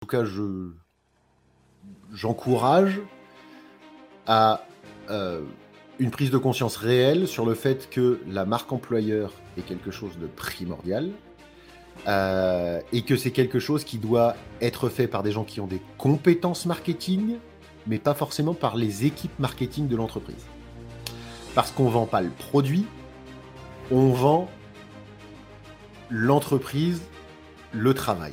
tout cas, je j'encourage à euh, une prise de conscience réelle sur le fait que la marque employeur est quelque chose de primordial euh, et que c'est quelque chose qui doit être fait par des gens qui ont des compétences marketing, mais pas forcément par les équipes marketing de l'entreprise. Parce qu'on vend pas le produit, on vend l'entreprise, le travail.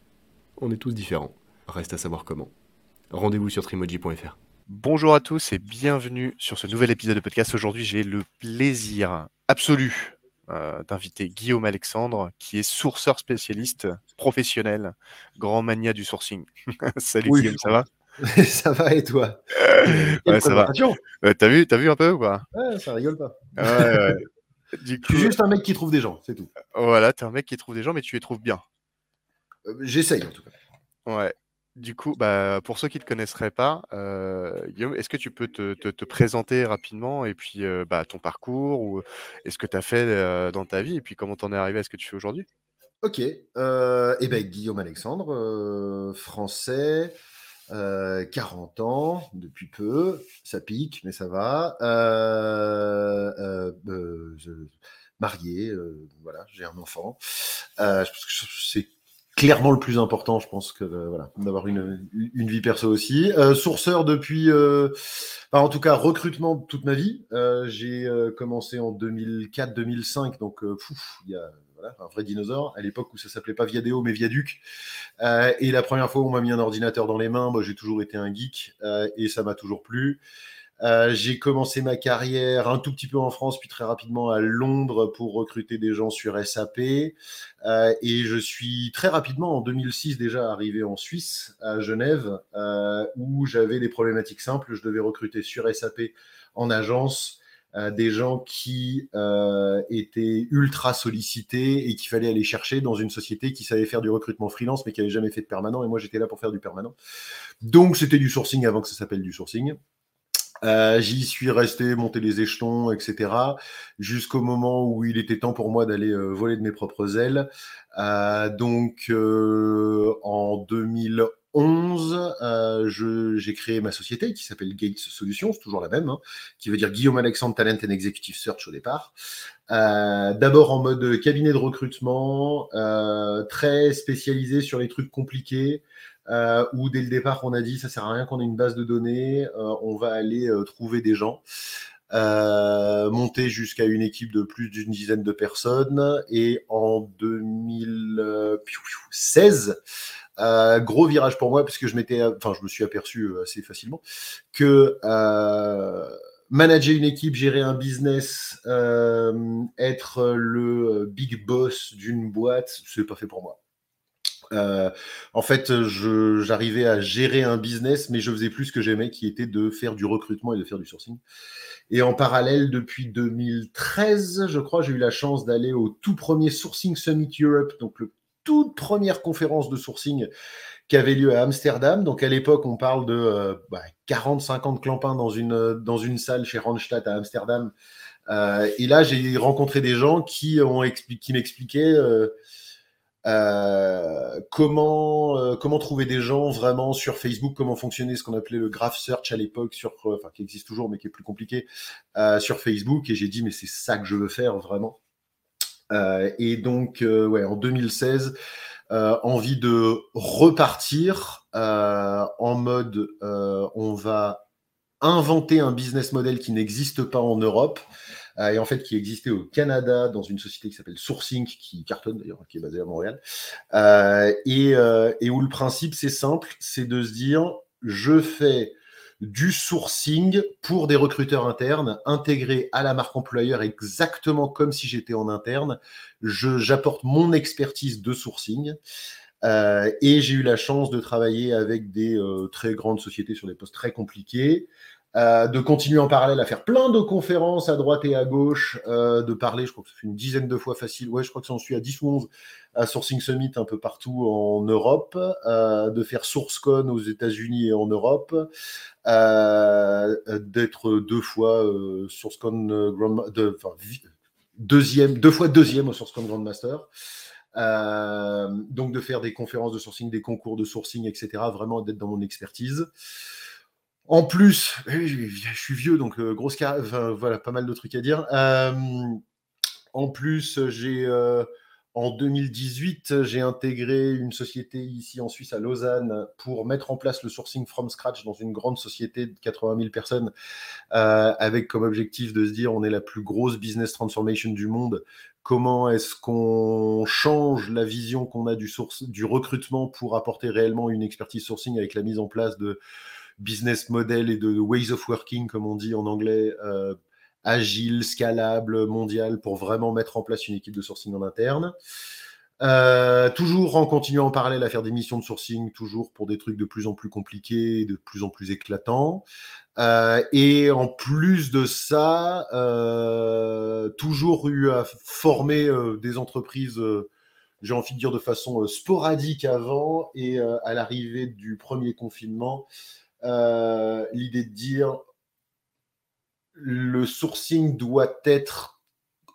on est tous différents. Reste à savoir comment. Rendez-vous sur trimoji.fr. Bonjour à tous et bienvenue sur ce nouvel épisode de podcast. Aujourd'hui, j'ai le plaisir absolu euh, d'inviter Guillaume Alexandre, qui est sourceur spécialiste professionnel, grand mania du sourcing. Salut Guillaume, ça va? Ça va et toi? Ouais, ça va. Euh, t'as vu, as vu un peu ou quoi Ouais, ça rigole pas. Ouais, ouais. Du coup, je suis juste un mec qui trouve des gens, c'est tout. Voilà, t'es un mec qui trouve des gens, mais tu les trouves bien. Euh, j'essaye en tout cas. Ouais. Du coup, bah, pour ceux qui ne te connaisseraient pas, euh, Guillaume, est-ce que tu peux te, présenter rapidement et puis euh, bah, ton parcours ou est-ce que tu as fait dans ta vie et puis comment t'en es arrivé à ce que tu fais aujourd'hui? Ok. et eh ben, Guillaume Alexandre, français, 40 ans, depuis peu, ça pique, mais ça va. marié, voilà, j'ai un enfant. c'est clairement le plus important, je pense que voilà, d'avoir une, une, vie perso aussi. sourceur depuis, en tout cas recrutement toute ma vie. j'ai commencé en 2004-2005, donc il y a un vrai dinosaure, à l'époque où ça s'appelait pas Viadeo mais Viaduc. Euh, et la première fois où on m'a mis un ordinateur dans les mains, j'ai toujours été un geek euh, et ça m'a toujours plu. Euh, j'ai commencé ma carrière un tout petit peu en France, puis très rapidement à Londres pour recruter des gens sur SAP. et je suis très rapidement, en 2006 déjà, arrivé en Suisse, à Genève, où j'avais des problématiques simples. Je devais recruter sur SAP en agence euh, des gens qui euh, étaient ultra sollicités et qu'il fallait aller chercher dans une société qui savait faire du recrutement freelance mais qui avait jamais fait de permanent. Et moi, j'étais là pour faire du permanent. Donc, c'était du sourcing avant que ça s'appelle du sourcing. Euh, J'y suis resté, monter les échelons, etc. Jusqu'au moment où il était temps pour moi d'aller euh, voler de mes propres ailes. Euh, donc, euh, en 2011, 11, euh, j'ai créé ma société qui s'appelle Gates Solutions, toujours la même, hein, qui veut dire Guillaume Alexandre Talent and Executive Search au départ. D'abord en mode cabinet de recrutement, très spécialisé sur les trucs compliqués, où dès le départ on a dit ça sert à rien qu'on ait une base de données, on va aller trouver des gens. monter jusqu'à une équipe de plus d'une dizaine de personnes et en 2016 euh, gros virage pour moi, puisque je m'étais, enfin, je me suis aperçu euh, assez facilement que euh, manager une équipe, gérer un business, être le big boss d'une boîte, c'est pas fait pour moi. En fait, j'arrivais à gérer un business, mais je faisais plus ce que j'aimais, qui était de faire du recrutement et de faire du sourcing. Et en parallèle, depuis 2013, je crois, j'ai eu la chance d'aller au tout premier Sourcing Summit Europe, donc le toute première conférence de sourcing qui avait lieu à Amsterdam. Donc à l'époque, on parle de 40-50 euh, bah, clampins dans une, dans une salle chez Randstad à Amsterdam. Euh, et là, j'ai rencontré des gens qui, m'expliquaient euh, comment, comment trouver des gens vraiment sur Facebook, comment fonctionnait ce qu'on appelait le graph search à l'époque, sur, enfin, qui existe toujours mais qui est plus compliqué, sur Facebook? Et j'ai dit, mais c'est ça que je veux faire vraiment. Euh, et donc, euh, ouais, en 2016, euh, envie de repartir en mode on va inventer un business model qui n'existe pas en Europe et en fait qui existait au Canada dans une société qui s'appelle Sourcing, qui cartonne d'ailleurs, qui est basée à Montréal, et, et, où le principe c'est simple, c'est de se dire je fais du sourcing pour des recruteurs internes, intégrés à la marque employeur exactement comme si j'étais en interne. J'apporte mon expertise de sourcing. Euh, et j'ai eu la chance de travailler avec des euh, très grandes sociétés sur des postes très compliqués. Euh, de continuer en parallèle à faire plein de conférences à droite et à gauche, euh, de parler, je crois que ça fait une dizaine de fois facile, ouais, je crois que j'en suis à 10 ou 11 à Sourcing Summit un peu partout en Europe, euh, de faire SourceCon aux États-Unis et en Europe, d'être deux fois SourceCon Grand, deuxième, deux fois deuxième au SourceCon Grand Master. donc de faire des conférences de sourcing, des concours de sourcing, etc. Vraiment d'être dans mon expertise. En plus, je suis vieux, donc euh, grosse voilà, pas mal de trucs à dire. Euh, en plus, j'ai euh, en 2018, j'ai intégré une société ici en Suisse, à Lausanne, pour mettre en place le sourcing from scratch dans une grande société de 80 000 personnes, avec comme objectif de se dire on est la plus grosse business transformation du monde. Comment est-ce qu'on change la vision qu'on a du, du recrutement pour apporter réellement une expertise sourcing avec la mise en place de business model et de ways of working, comme on dit en anglais, euh, agile, scalable, mondial, pour vraiment mettre en place une équipe de sourcing en interne. Euh, toujours en continuant en parallèle à faire des missions de sourcing, toujours pour des trucs de plus en plus compliqués, de plus en plus éclatants. Euh, et en plus de ça, toujours eu à former des entreprises j'ai envie de dire de façon sporadique avant et à l'arrivée du premier confinement, euh, l'idée de dire le sourcing doit être,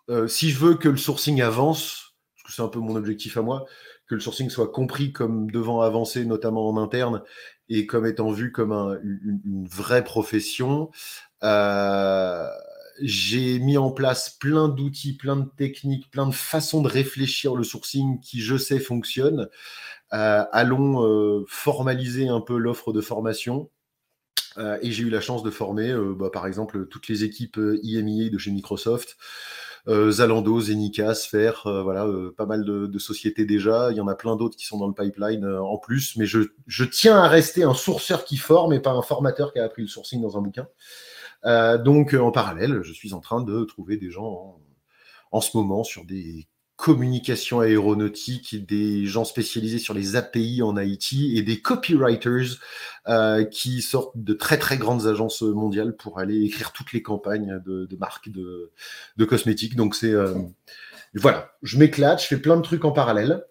euh, si je veux que le sourcing avance, parce que c'est un peu mon objectif à moi, que le sourcing soit compris comme devant avancer, notamment en interne, et comme étant vu comme une, vraie profession. Euh, j'ai mis en place plein d'outils, plein de techniques, plein de façons de réfléchir le sourcing qui, je sais, fonctionnent. allons formaliser un peu l'offre de formation. Euh, et j'ai eu la chance de former, euh, bah, par exemple, toutes les équipes IMIA euh, de chez Microsoft, Zalando, Zenica, Sphere, voilà, pas mal de, sociétés déjà. Il y en a plein d'autres qui sont dans le pipeline en plus. Mais je, tiens à rester un sourceur qui forme et pas un formateur qui a appris le sourcing dans un bouquin. donc, en parallèle, je suis en train de trouver des gens en ce moment sur des communication aéronautique, des gens spécialisés sur les API en Haïti et des copywriters euh, qui sortent de très très grandes agences mondiales pour aller écrire toutes les campagnes de, marques de, cosmétiques. Donc c'est euh, voilà, je m'éclate, je fais plein de trucs en parallèle.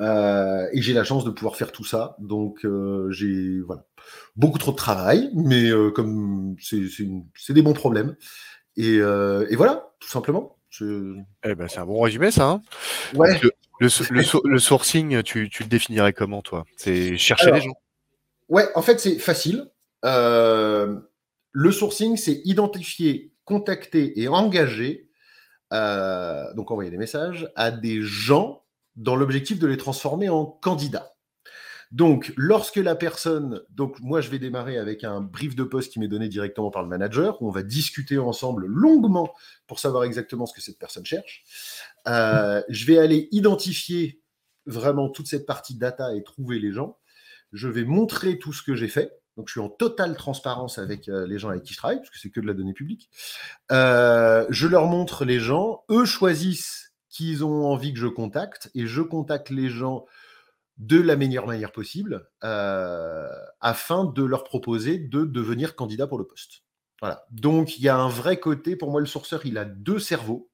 Euh, et j'ai la chance de pouvoir faire tout ça. Donc j'ai voilà beaucoup trop de travail, mais comme c'est des bons problèmes. Et, et voilà, tout simplement. Eh ben, c'est un bon résumé, ça. Hein. ouais. Le, sourcing, tu, le définirais comment, toi? C'est chercher les gens? Ouais, en fait, c'est facile. Euh, le sourcing, c'est identifier, contacter et engager euh, donc envoyer des messages à des gens dans l'objectif de les transformer en candidats. Donc, lorsque la personne, donc moi je vais démarrer avec un brief de poste qui m'est donné directement par le manager, où on va discuter ensemble longuement pour savoir exactement ce que cette personne cherche. Euh, je vais aller identifier vraiment toute cette partie data et trouver les gens. Je vais montrer tout ce que j'ai fait. Donc, je suis en totale transparence avec euh, les gens avec qui je travaille, parce que c'est que de la donnée publique. Euh, je leur montre les gens. Eux choisissent qui ils ont envie que je contacte, et je contacte les gens de la meilleure manière possible euh, afin de leur proposer de devenir candidat pour le poste. Voilà. Donc, il y a un vrai côté. Pour moi, le sourceur, il a deux cerveaux.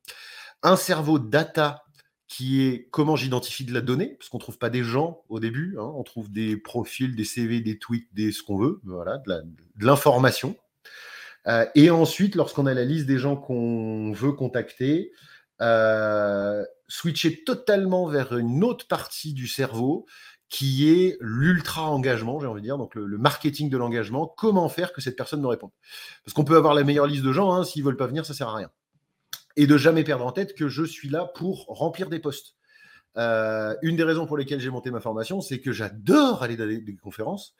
Un cerveau data qui est comment j'identifie de la donnée, parce qu'on ne trouve pas des gens au début, hein. on trouve des profils, des CV, des tweets, des ce qu'on veut, voilà, de l'information. Euh, et ensuite, lorsqu'on a la liste des gens qu'on veut contacter, euh, switcher totalement vers une autre partie du cerveau qui est l'ultra engagement, j'ai envie de dire, donc le, marketing de l'engagement, comment faire que cette personne me réponde? Parce qu'on peut avoir la meilleure liste de gens, hein, s'ils veulent pas venir, ça sert à rien. Et de jamais perdre en tête que je suis là pour remplir des postes. Euh, une des raisons pour lesquelles j'ai monté ma formation, c'est que j'adore aller dans des, conférences.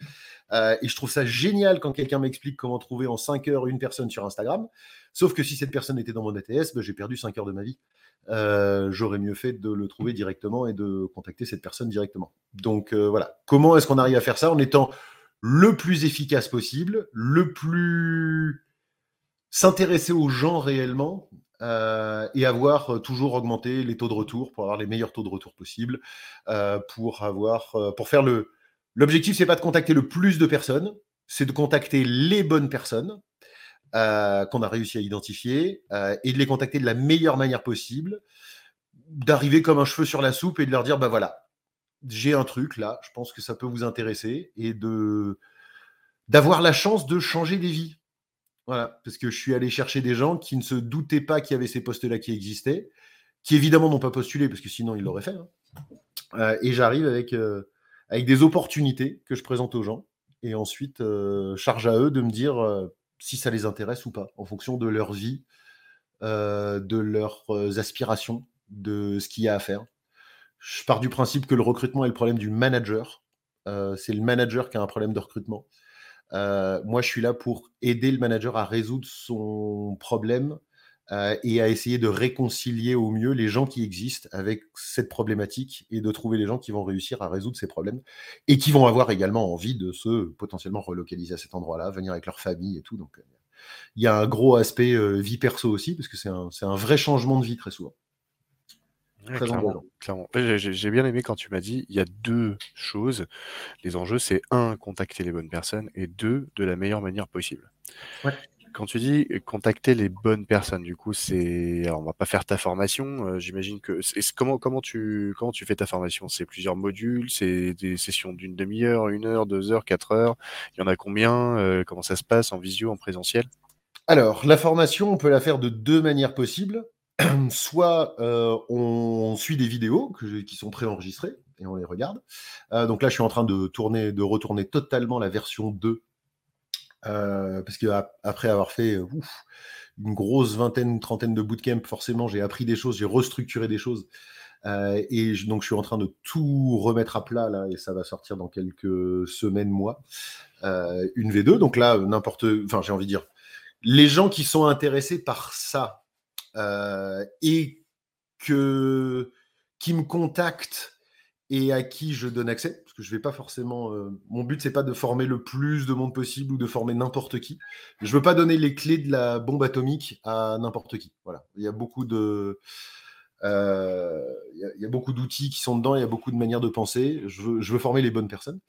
Euh, et je trouve ça génial quand quelqu'un m'explique comment trouver en 5 heures une personne sur Instagram. Sauf que si cette personne était dans mon ATS, ben, j'ai perdu 5 heures de ma vie. Euh, j'aurais mieux fait de le trouver directement et de contacter cette personne directement. Donc voilà, comment est-ce qu'on arrive à faire ça en étant le plus efficace possible, le plus s'intéresser aux gens réellement euh, et avoir euh, toujours augmenté les taux de retour pour avoir les meilleurs taux de retour possibles, euh, pour avoir, pour faire le. L'objectif, c'est pas de contacter le plus de personnes, c'est de contacter les bonnes personnes qu'on a réussi à identifier et de les contacter de la meilleure manière possible, d'arriver comme un cheveu sur la soupe et de leur dire, bah voilà, j'ai un truc là, je pense que ça peut vous intéresser et de d'avoir la chance de changer des vies. Voilà, parce que je suis allé chercher des gens qui ne se doutaient pas qu'il y avait ces postes-là qui existaient, qui évidemment n'ont pas postulé, parce que sinon ils l'auraient fait. Hein. Euh, et j'arrive avec, euh, avec des opportunités que je présente aux gens, et ensuite euh, charge à eux de me dire si ça les intéresse ou pas, en fonction de leur vie, de leurs aspirations, de ce qu'il y a à faire. Je pars du principe que le recrutement est le problème du manager. c'est le manager qui a un problème de recrutement. Euh, moi, je suis là pour aider le manager à résoudre son problème euh, et à essayer de réconcilier au mieux les gens qui existent avec cette problématique et de trouver les gens qui vont réussir à résoudre ces problèmes et qui vont avoir également envie de se potentiellement relocaliser à cet endroit-là, venir avec leur famille et tout. Donc, euh, il y a un gros aspect vie perso aussi, parce que c'est un, un vrai changement de vie très souvent clairement, J'ai bien aimé quand tu m'as dit, il y a deux choses. Les enjeux, c'est un, contacter les bonnes personnes, et deux, de la meilleure manière possible. Quand tu dis contacter les bonnes personnes, du coup, c'est, on va pas faire ta formation. Euh, j'imagine que, comment tu fais ta formation? C'est plusieurs modules, c'est des sessions d'une demi-heure, une heure, deux heures, quatre heures? Il y en a combien euh, Comment ça se passe en visio, en présentiel? Alors, la formation, on peut la faire de deux manières possibles. soit euh, on suit des vidéos qui sont préenregistrées et on les regarde. Euh, donc là, je suis en train de tourner, de retourner totalement la version 2 euh, parce que après avoir fait une grosse vingtaine, trentaine de bootcamp, forcément, j'ai appris des choses, j'ai restructuré des choses. et donc, je suis en train de tout remettre à plat là, et ça va sortir dans quelques semaines, mois. une V2. Donc là, n'importe, enfin, j'ai envie de dire, les gens qui sont intéressés par ça, euh, et que, qui me contactent et à qui je donne accès, parce que je vais pas forcément. Euh, mon but, c'est pas de former le plus de monde possible ou de former n'importe qui. Je veux pas donner les clés de la bombe atomique à n'importe qui. Voilà. Il y a beaucoup de. Euh, il, a, beaucoup d'outils qui sont dedans, il y a beaucoup de manières de penser. Je veux, je veux former les bonnes personnes.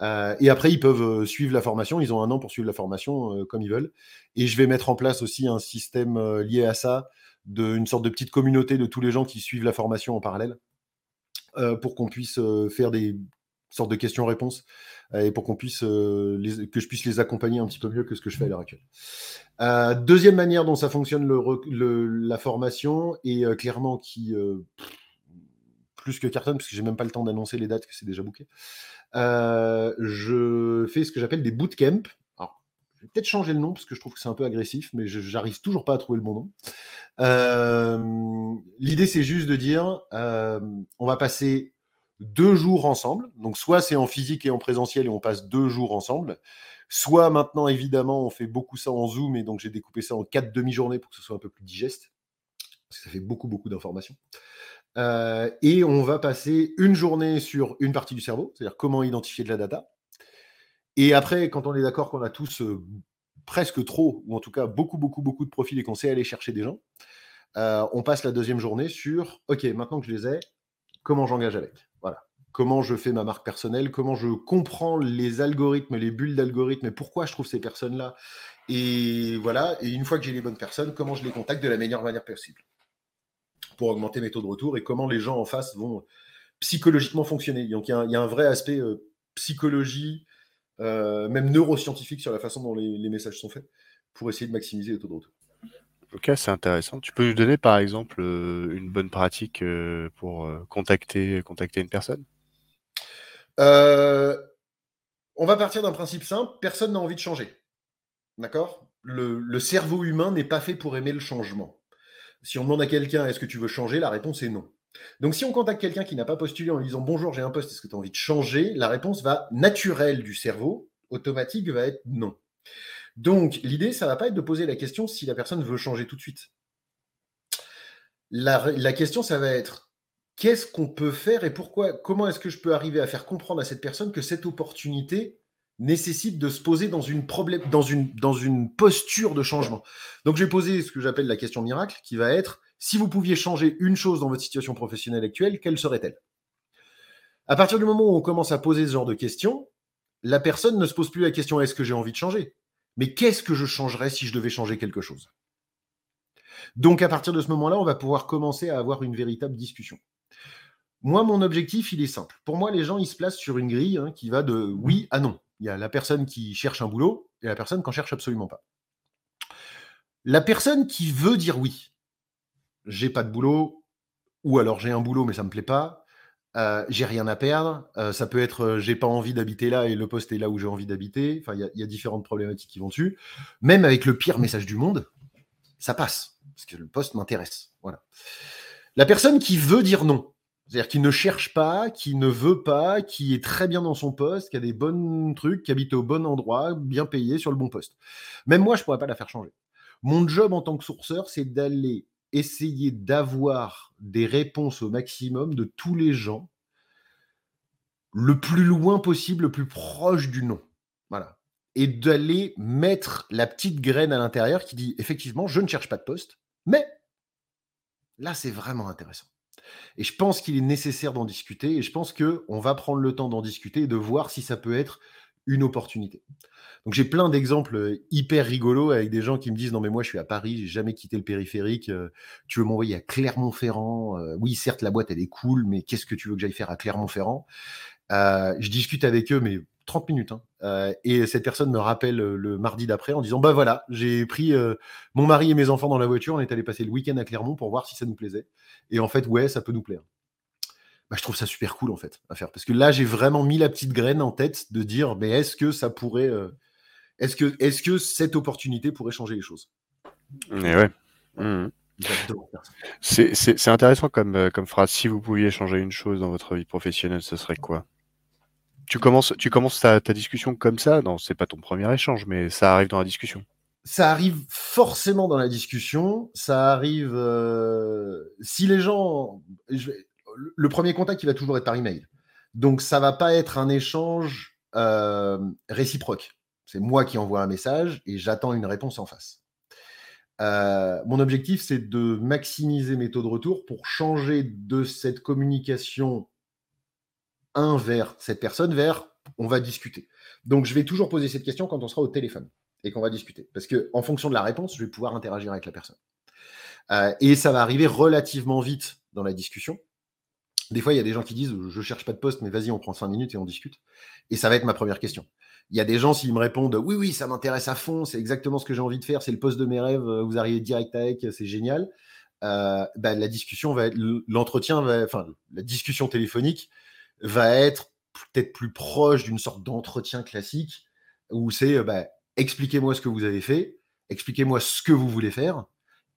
et après, ils peuvent suivre la formation. Ils ont un an pour suivre la formation comme ils veulent. Et je vais mettre en place aussi un système lié à ça d'une sorte de petite communauté de tous les gens qui suivent la formation en parallèle euh, pour qu'on puisse euh, faire des sortes de questions-réponses euh, et pour qu'on puisse que je puisse les accompagner un petit peu mieux que ce que je fais à l'heure actuelle. deuxième manière dont ça fonctionne le, la formation et clairement qui plus que cartonne parce que j'ai même pas le temps d'annoncer les dates que c'est déjà booké. je fais ce que j'appelle des bootcamps vais peut-être changer le nom parce que je trouve que c'est un peu agressif, mais j'arrive toujours pas à trouver le bon nom. Euh, l'idée, c'est juste de dire, euh, on va passer deux jours ensemble. Donc, soit c'est en physique et en présentiel et on passe deux jours ensemble. Soit maintenant, évidemment, on fait beaucoup ça en Zoom et donc j'ai découpé ça en quatre demi-journées pour que ce soit un peu plus digeste. Parce que ça fait beaucoup, beaucoup d'informations. Euh, et on va passer une journée sur une partie du cerveau, c'est-à-dire comment identifier de la data. Et après, quand on est d'accord qu'on a tous euh, presque trop, ou en tout cas beaucoup, beaucoup, beaucoup de profils et qu'on sait aller chercher des gens, euh, on passe la deuxième journée sur, OK, maintenant que je les ai, comment j'engage avec? Comment je fais ma marque personnelle, comment je comprends les algorithmes, les bulles d'algorithmes et pourquoi je trouve ces personnes-là. Et voilà, et une fois que j'ai les bonnes personnes, comment je les contacte de la meilleure manière possible pour augmenter mes taux de retour et comment les gens en face vont psychologiquement fonctionner. Donc il y, a un vrai aspect euh, psychologie, euh, même neuroscientifique sur la façon dont les, messages sont faits pour essayer de maximiser les taux de retour. Ok, c'est intéressant. Tu peux nous donner par exemple euh, une bonne pratique pour contacter, contacter une personne? On va partir d'un principe simple, personne n'a envie de changer. D'accord? Le cerveau humain n'est pas fait pour aimer le changement. Si on demande à quelqu'un est-ce que tu veux changer, la réponse est non. Donc si on contacte quelqu'un qui n'a pas postulé en lui disant bonjour, j'ai un poste, est-ce que tu as envie de changer? La réponse va naturelle du cerveau, automatique va être non. Donc l'idée, ça va pas être de poser la question si la personne veut changer tout de suite. La question, ça va être qu'est-ce qu'on peut faire et pourquoi Comment est-ce que je peux arriver à faire comprendre à cette personne que cette opportunité nécessite de se poser dans une, posture de changement? Donc, j'ai posé ce que j'appelle la question miracle, qui va être si vous pouviez changer une chose dans votre situation professionnelle actuelle, quelle serait-elle? À partir du moment où on commence à poser ce genre de questions, la personne ne se pose plus la question est-ce que j'ai envie de changer? Mais qu'est-ce que je changerais si je devais changer quelque chose? Donc, à partir de ce moment-là, on va pouvoir commencer à avoir une véritable discussion. Moi, mon objectif, il est simple. Pour moi, les gens, ils se placent sur une grille hein, qui va de oui à non. Il y a la personne qui cherche un boulot et la personne qui n'en cherche absolument pas. La personne qui veut dire oui, j'ai pas de boulot, ou alors j'ai un boulot mais ça me plaît pas, euh, j'ai rien à perdre, euh, ça peut être euh, j'ai pas envie d'habiter là et le poste est là où j'ai envie d'habiter, enfin il y, y, a différentes problématiques qui vont dessus. Même avec le pire message du monde, ça passe, parce que le poste m'intéresse. Voilà. La personne qui veut dire non, c'est-à-dire qui ne cherche pas, qui ne veut pas, qui est très bien dans son poste, qui a des bons trucs, qui habite au bon endroit, bien payé sur le bon poste. Même moi, je ne pourrais pas la faire changer. Mon job en tant que sourceur, c'est d'aller essayer d'avoir des réponses au maximum de tous les gens le plus loin possible, le plus proche du non. Voilà. Et d'aller mettre la petite graine à l'intérieur qui dit effectivement, je ne cherche pas de poste, mais là, c'est vraiment intéressant. Et je pense qu'il est nécessaire d'en discuter et je pense qu'on va prendre le temps d'en discuter et de voir si ça peut être une opportunité. Donc j'ai plein d'exemples euh, hyper rigolos avec des gens qui me disent non mais moi je suis à Paris, j'ai jamais quitté le périphérique, euh, tu veux m'envoyer à Clermont-Ferrand euh, Oui certes la boîte elle est cool, mais qu'est-ce que tu veux que j'aille faire à Clermont-Ferrand? Je discute avec eux mais 30 minutes. Hein. Euh, et cette personne me rappelle euh, le mardi d'après en disant Bah voilà, j'ai pris euh, mon mari et mes enfants dans la voiture, on est allé passer le week-end à Clermont pour voir si ça nous plaisait. Et en fait, ouais, ça peut nous plaire. Bah, je trouve ça super cool en fait à faire. Parce que là, j'ai vraiment mis la petite graine en tête de dire Mais est-ce que ça pourrait. est-ce que, est que cette opportunité pourrait changer les choses? Mais ouais. Mmh. C'est intéressant comme, comme phrase. Si vous pouviez changer une chose dans votre vie professionnelle, ce serait quoi? Tu commences, tu commences ta, discussion comme ça Non, c'est pas ton premier échange, mais ça arrive dans la discussion. Ça arrive forcément dans la discussion. Ça arrive euh, si les gens. le premier contact, il va toujours être par email. Donc ça va pas être un échange euh, réciproque. C'est moi qui envoie un message et j'attends une réponse en face. Euh, mon objectif, c'est de maximiser mes taux de retour pour changer de cette communication un vers cette personne vers on va discuter. Donc je vais toujours poser cette question quand on sera au téléphone et qu'on va discuter. Parce que en fonction de la réponse, je vais pouvoir interagir avec la personne. Euh, et ça va arriver relativement vite dans la discussion. Des fois, il y a des gens qui disent Je cherche pas de poste, mais vas-y, on prend cinq minutes et on discute. Et ça va être ma première question. Il y a des gens, s'ils me répondent Oui, oui, ça m'intéresse à fond, c'est exactement ce que j'ai envie de faire, c'est le poste de mes rêves, vous arrivez direct avec, c'est génial. Euh, bah, la discussion va être, l'entretien va, enfin, la discussion téléphonique va être peut-être plus proche d'une sorte d'entretien classique où c'est euh, bah, expliquez-moi ce que vous avez fait, expliquez-moi ce que vous voulez faire,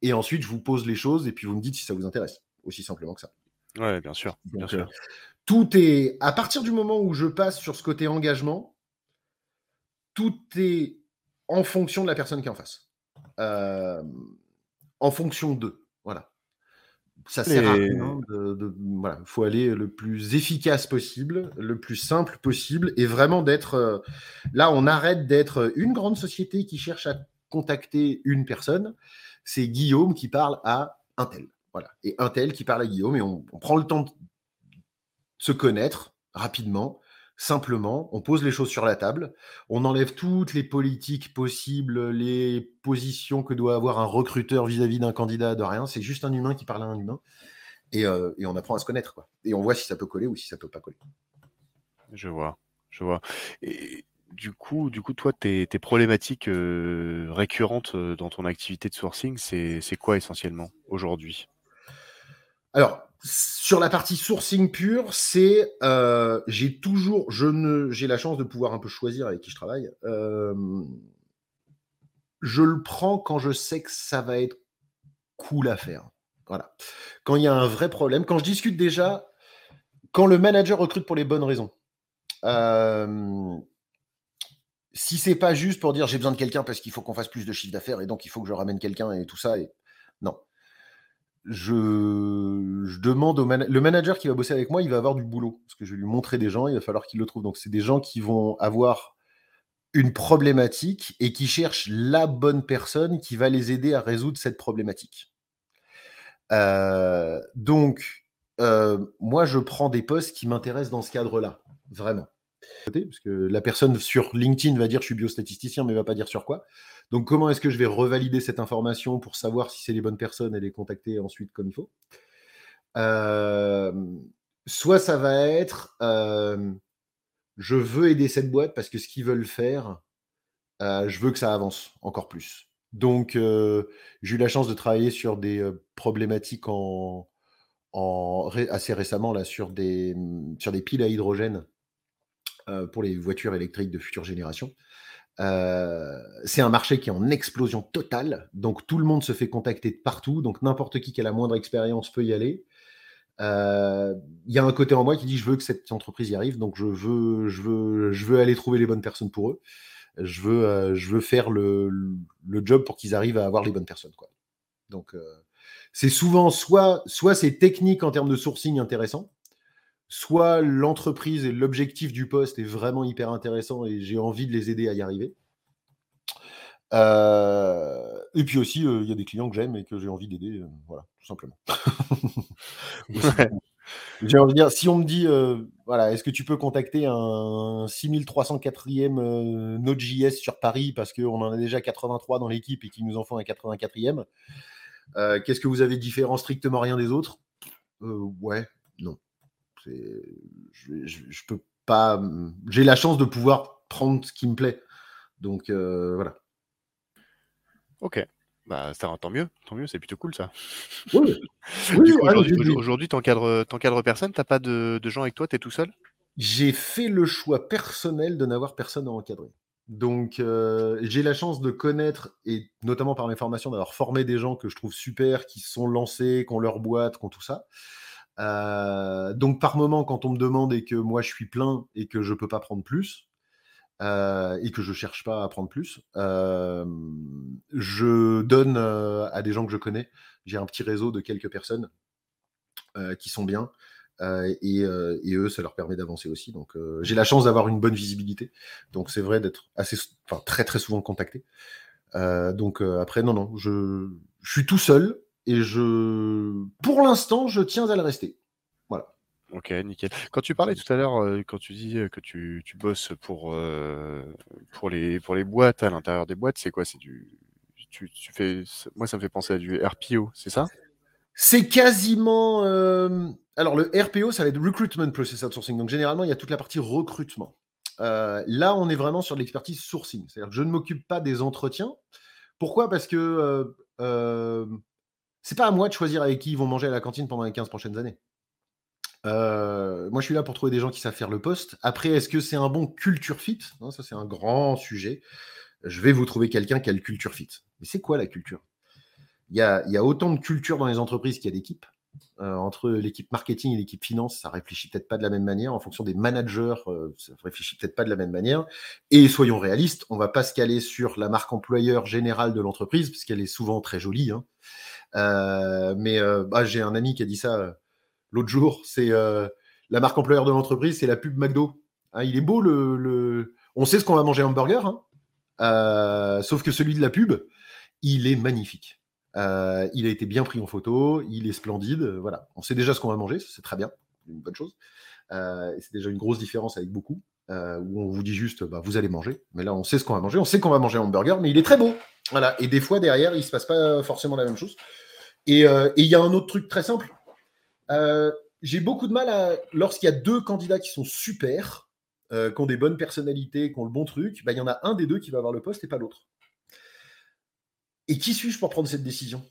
et ensuite je vous pose les choses et puis vous me dites si ça vous intéresse. Aussi simplement que ça. Ouais, bien sûr. bien sûr. Euh, tout est. À partir du moment où je passe sur ce côté engagement, tout est en fonction de la personne qui est en face. Euh, en fonction d'eux. Ça sert à rien de, voilà, il faut aller le plus efficace possible, le plus simple possible, et vraiment d'être. Euh, là, on arrête d'être une grande société qui cherche à contacter une personne. C'est Guillaume qui parle à un tel. Voilà. Et un tel qui parle à Guillaume, et on, on prend le temps de se connaître rapidement, simplement, on pose les choses sur la table, on enlève toutes les politiques possibles, les positions que doit avoir un recruteur vis-à-vis d'un candidat, de rien. C'est juste un humain qui parle à un humain. Et, euh, on apprend à se connaître. Quoi. Et on voit si ça peut coller ou si ça peut pas coller. Je vois, je vois. Et du coup, du coup toi, tes, problématiques euh, récurrentes euh, dans ton activité de sourcing, c'est quoi essentiellement aujourd'hui? Alors, sur la partie sourcing pure, c'est euh, j'ai toujours, je ne, j'ai la chance de pouvoir un peu choisir avec qui je travaille. Euh, je le prends quand je sais que ça va être cool à faire. Voilà. Quand il y a un vrai problème, quand je discute déjà, quand le manager recrute pour les bonnes raisons. Euh, si c'est pas juste pour dire j'ai besoin de quelqu'un parce qu'il faut qu'on fasse plus de chiffre d'affaires et donc il faut que je ramène quelqu'un et tout ça, non je, demande au le manager qui va bosser avec moi, il va avoir du boulot. Parce que je vais lui montrer des gens, il va falloir qu'il le trouve. Donc, c'est des gens qui vont avoir une problématique et qui cherchent la bonne personne qui va les aider à résoudre cette problématique. Euh, donc, euh, moi, je prends des postes qui m'intéressent dans ce cadre-là, vraiment. Parce que la personne sur LinkedIn va dire je suis biostatisticien, mais va pas dire sur quoi. Donc, comment est-ce que je vais revalider cette information pour savoir si c'est les bonnes personnes et les contacter ensuite comme il faut? Euh, Soit ça va être euh, je veux aider cette boîte parce que ce qu'ils veulent faire, euh, je veux que ça avance encore plus. Donc, j'ai eu la chance de travailler sur des problématiques assez récemment là, sur, des, sur des piles à hydrogène pour les voitures électriques de future génération. Euh, c'est un marché qui est en explosion totale, donc tout le monde se fait contacter de partout, donc n'importe qui qui a la moindre expérience peut y aller. Euh, il y a un côté en moi qui dit je veux que cette entreprise y arrive, donc je veux, je veux, je veux aller trouver les bonnes personnes pour eux. Je veux, euh, je veux faire le, le job pour qu'ils arrivent à avoir les bonnes personnes. Quoi. Donc c'est souvent soit, soit c'est technique en termes de sourcing intéressant, soit l'entreprise et l'objectif du poste est vraiment hyper intéressant et j'ai envie de les aider à y arriver. Euh, et puis aussi, euh, il y a des clients que j'aime et que j'ai envie d'aider, euh, voilà, tout simplement. j'ai envie de dire, si on me dit, voilà, est-ce que tu peux contacter un 6304e Node.js sur Paris parce qu'on en a déjà 83 dans l'équipe et qu'il nous en faut un 84e, qu'est-ce que vous avez différent strictement rien des autres? Ouais, je, je, peux pas. J'ai la chance de pouvoir prendre ce qui me plaît. Donc euh, voilà. Ok. Bah, ça, tant mieux, tant mieux, c'est plutôt cool ça. Oui. aujourd'hui, ton cadre, ton cadre personne, t'as pas de, gens avec toi, tu es tout seul? J'ai fait le choix personnel de n'avoir personne à encadrer. Donc, euh, j'ai la chance de connaître, et notamment par mes formations, d'avoir formé des gens que je trouve super, qui sont lancés, qui ont leur boîte, qui ont tout ça. Euh, donc par moment, quand on me demande et que moi je suis plein et que je peux pas prendre plus euh, et que je cherche pas à prendre plus, euh, je donne à des gens que je connais. J'ai un petit réseau de quelques personnes qui sont bien. Et, eux, ça leur permet d'avancer aussi. Donc, j'ai la chance d'avoir une bonne visibilité. Donc, c'est vrai d'être assez, enfin, très très souvent contacté. donc, après, non, non, je suis tout seul et je, pour l'instant, je tiens à le rester. Voilà. Ok, nickel. Quand tu parlais tout à l'heure, euh, quand tu dis que tu, tu bosses pour, euh, pour, les, pour les boîtes, à l'intérieur des boîtes, c'est quoi? C'est du. Tu, tu, fais, moi, ça me fait penser à du RPO, c'est ça? C'est quasiment. Euh, alors, le RPO, ça va être Recruitment Process Outsourcing. Donc, généralement, il y a toute la partie recrutement. là, on est vraiment sur l'expertise sourcing. C'est-à-dire que je ne m'occupe pas des entretiens. Pourquoi? Parce que c'est pas à moi de choisir avec qui ils vont manger à la cantine pendant les 15 prochaines années. Euh, moi, je suis là pour trouver des gens qui savent faire le poste. Après, est-ce que c'est un bon culture fit? Ça, c'est un grand sujet. je vais vous trouver quelqu'un qui a le culture fit. Mais c'est quoi la culture? Il y, a, autant de culture dans les entreprises qu'il y a d'équipes. Euh, entre l'équipe marketing et l'équipe finance, ça réfléchit peut-être pas de la même manière. En fonction des managers, euh, ça réfléchit peut-être pas de la même manière. Et soyons réalistes, on va pas se caler sur la marque employeur générale de l'entreprise, parce qu'elle est souvent très jolie. Hein. Euh, mais bah, j'ai un ami qui a dit ça l'autre jour. C'est la marque employeur de l'entreprise, c'est la pub McDo. Hein, il est beau le, On sait ce qu'on va manger hamburger, hein. sauf que celui de la pub, il est magnifique. Euh, il a été bien pris en photo, il est splendide. Euh, voilà, on sait déjà ce qu'on va manger, c'est très bien, une bonne chose. Euh, c'est déjà une grosse différence avec beaucoup, où on vous dit juste, bah, vous allez manger. Mais là, on sait ce qu'on va manger, on sait qu'on va manger un hamburger, mais il est très beau. Voilà, et des fois derrière, il se passe pas forcément la même chose. Et il y a un autre truc très simple. J'ai beaucoup de mal à, lorsqu'il y a deux candidats qui sont super, qui ont des bonnes personnalités, qui ont le bon truc, bah, il y en a un des deux qui va avoir le poste et pas l'autre. Et qui suis-je pour prendre cette décision?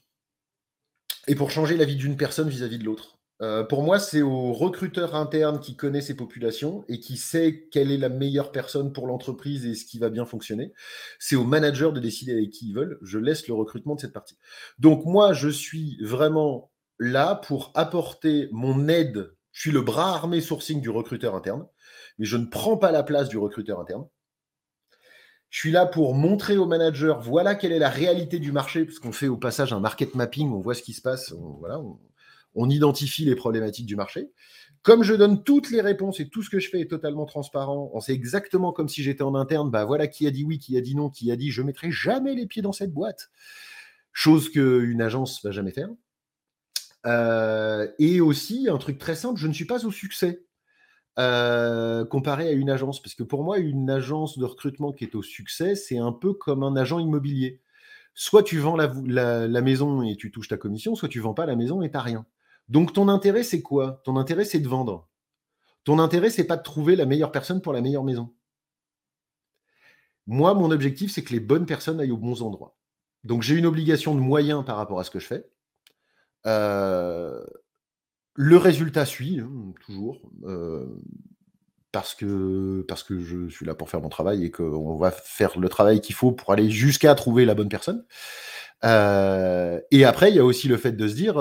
Et pour changer la vie d'une personne vis-à-vis de l'autre? Euh, Pour moi, c'est au recruteur interne qui connaît ses populations et qui sait quelle est la meilleure personne pour l'entreprise et ce qui va bien fonctionner. C'est au manager de décider avec qui ils veulent. Je laisse le recrutement de cette partie. Donc moi, je suis vraiment là pour apporter mon aide. Je suis le bras armé sourcing du recruteur interne, mais je ne prends pas la place du recruteur interne. Je suis là pour montrer aux managers, voilà quelle est la réalité du marché, parce qu'on fait au passage un market mapping, on voit ce qui se passe, voilà, identifie les problématiques du marché. Comme je donne toutes les réponses et tout ce que je fais est totalement transparent, on sait exactement comme si j'étais en interne, bah voilà qui a dit oui, qui a dit non, qui a dit je mettrai jamais les pieds dans cette boîte. Chose qu'une agence va jamais faire. Euh, et aussi, un truc très simple, je ne suis pas au succès. Euh, comparé à une agence. Parce que pour moi, une agence de recrutement qui est au succès, c'est un peu comme un agent immobilier. Soit tu vends la, maison et tu touches ta commission, soit tu vends pas la maison et tu rien. Donc ton intérêt, c'est quoi? Ton intérêt, c'est de vendre. Ton intérêt, c'est pas de trouver la meilleure personne pour la meilleure maison. Moi, mon objectif, c'est que les bonnes personnes aillent aux bons endroits. Donc j'ai une obligation de moyens par rapport à ce que je fais. Euh, le résultat suit, hein, toujours, euh, parce, que, je suis là pour faire mon travail et qu'on va faire le travail qu'il faut pour aller jusqu'à trouver la bonne personne. Euh, et après, il y a aussi le fait de se dire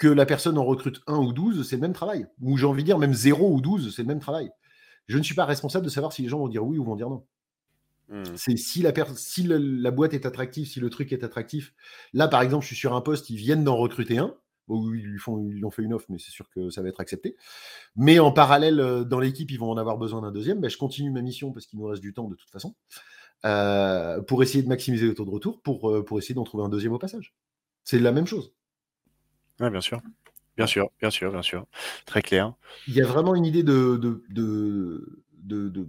que la personne en recrute 1 ou 12, c'est le même travail. Ou j'ai envie de dire même 0 ou 12, c'est le même travail. Je ne suis pas responsable de savoir si les gens vont dire oui ou vont dire non. Mmh. C'est si, la, si la boîte est attractive, si le truc est attractif. Là, par exemple, je suis sur un poste, ils viennent d'en recruter un ils lui font, ils ont fait une offre, mais c'est sûr que ça va être accepté. Mais en parallèle, euh, dans l'équipe, ils vont en avoir besoin d'un deuxième. Ben, je continue ma mission parce qu'il nous reste du temps de toute façon, euh, pour essayer de maximiser le taux de retour, pour, euh, pour essayer d'en trouver un deuxième au passage. C'est la même chose. Oui, bien sûr. Bien sûr, bien sûr, bien sûr. Très clair. Il y a vraiment une idée de, de, de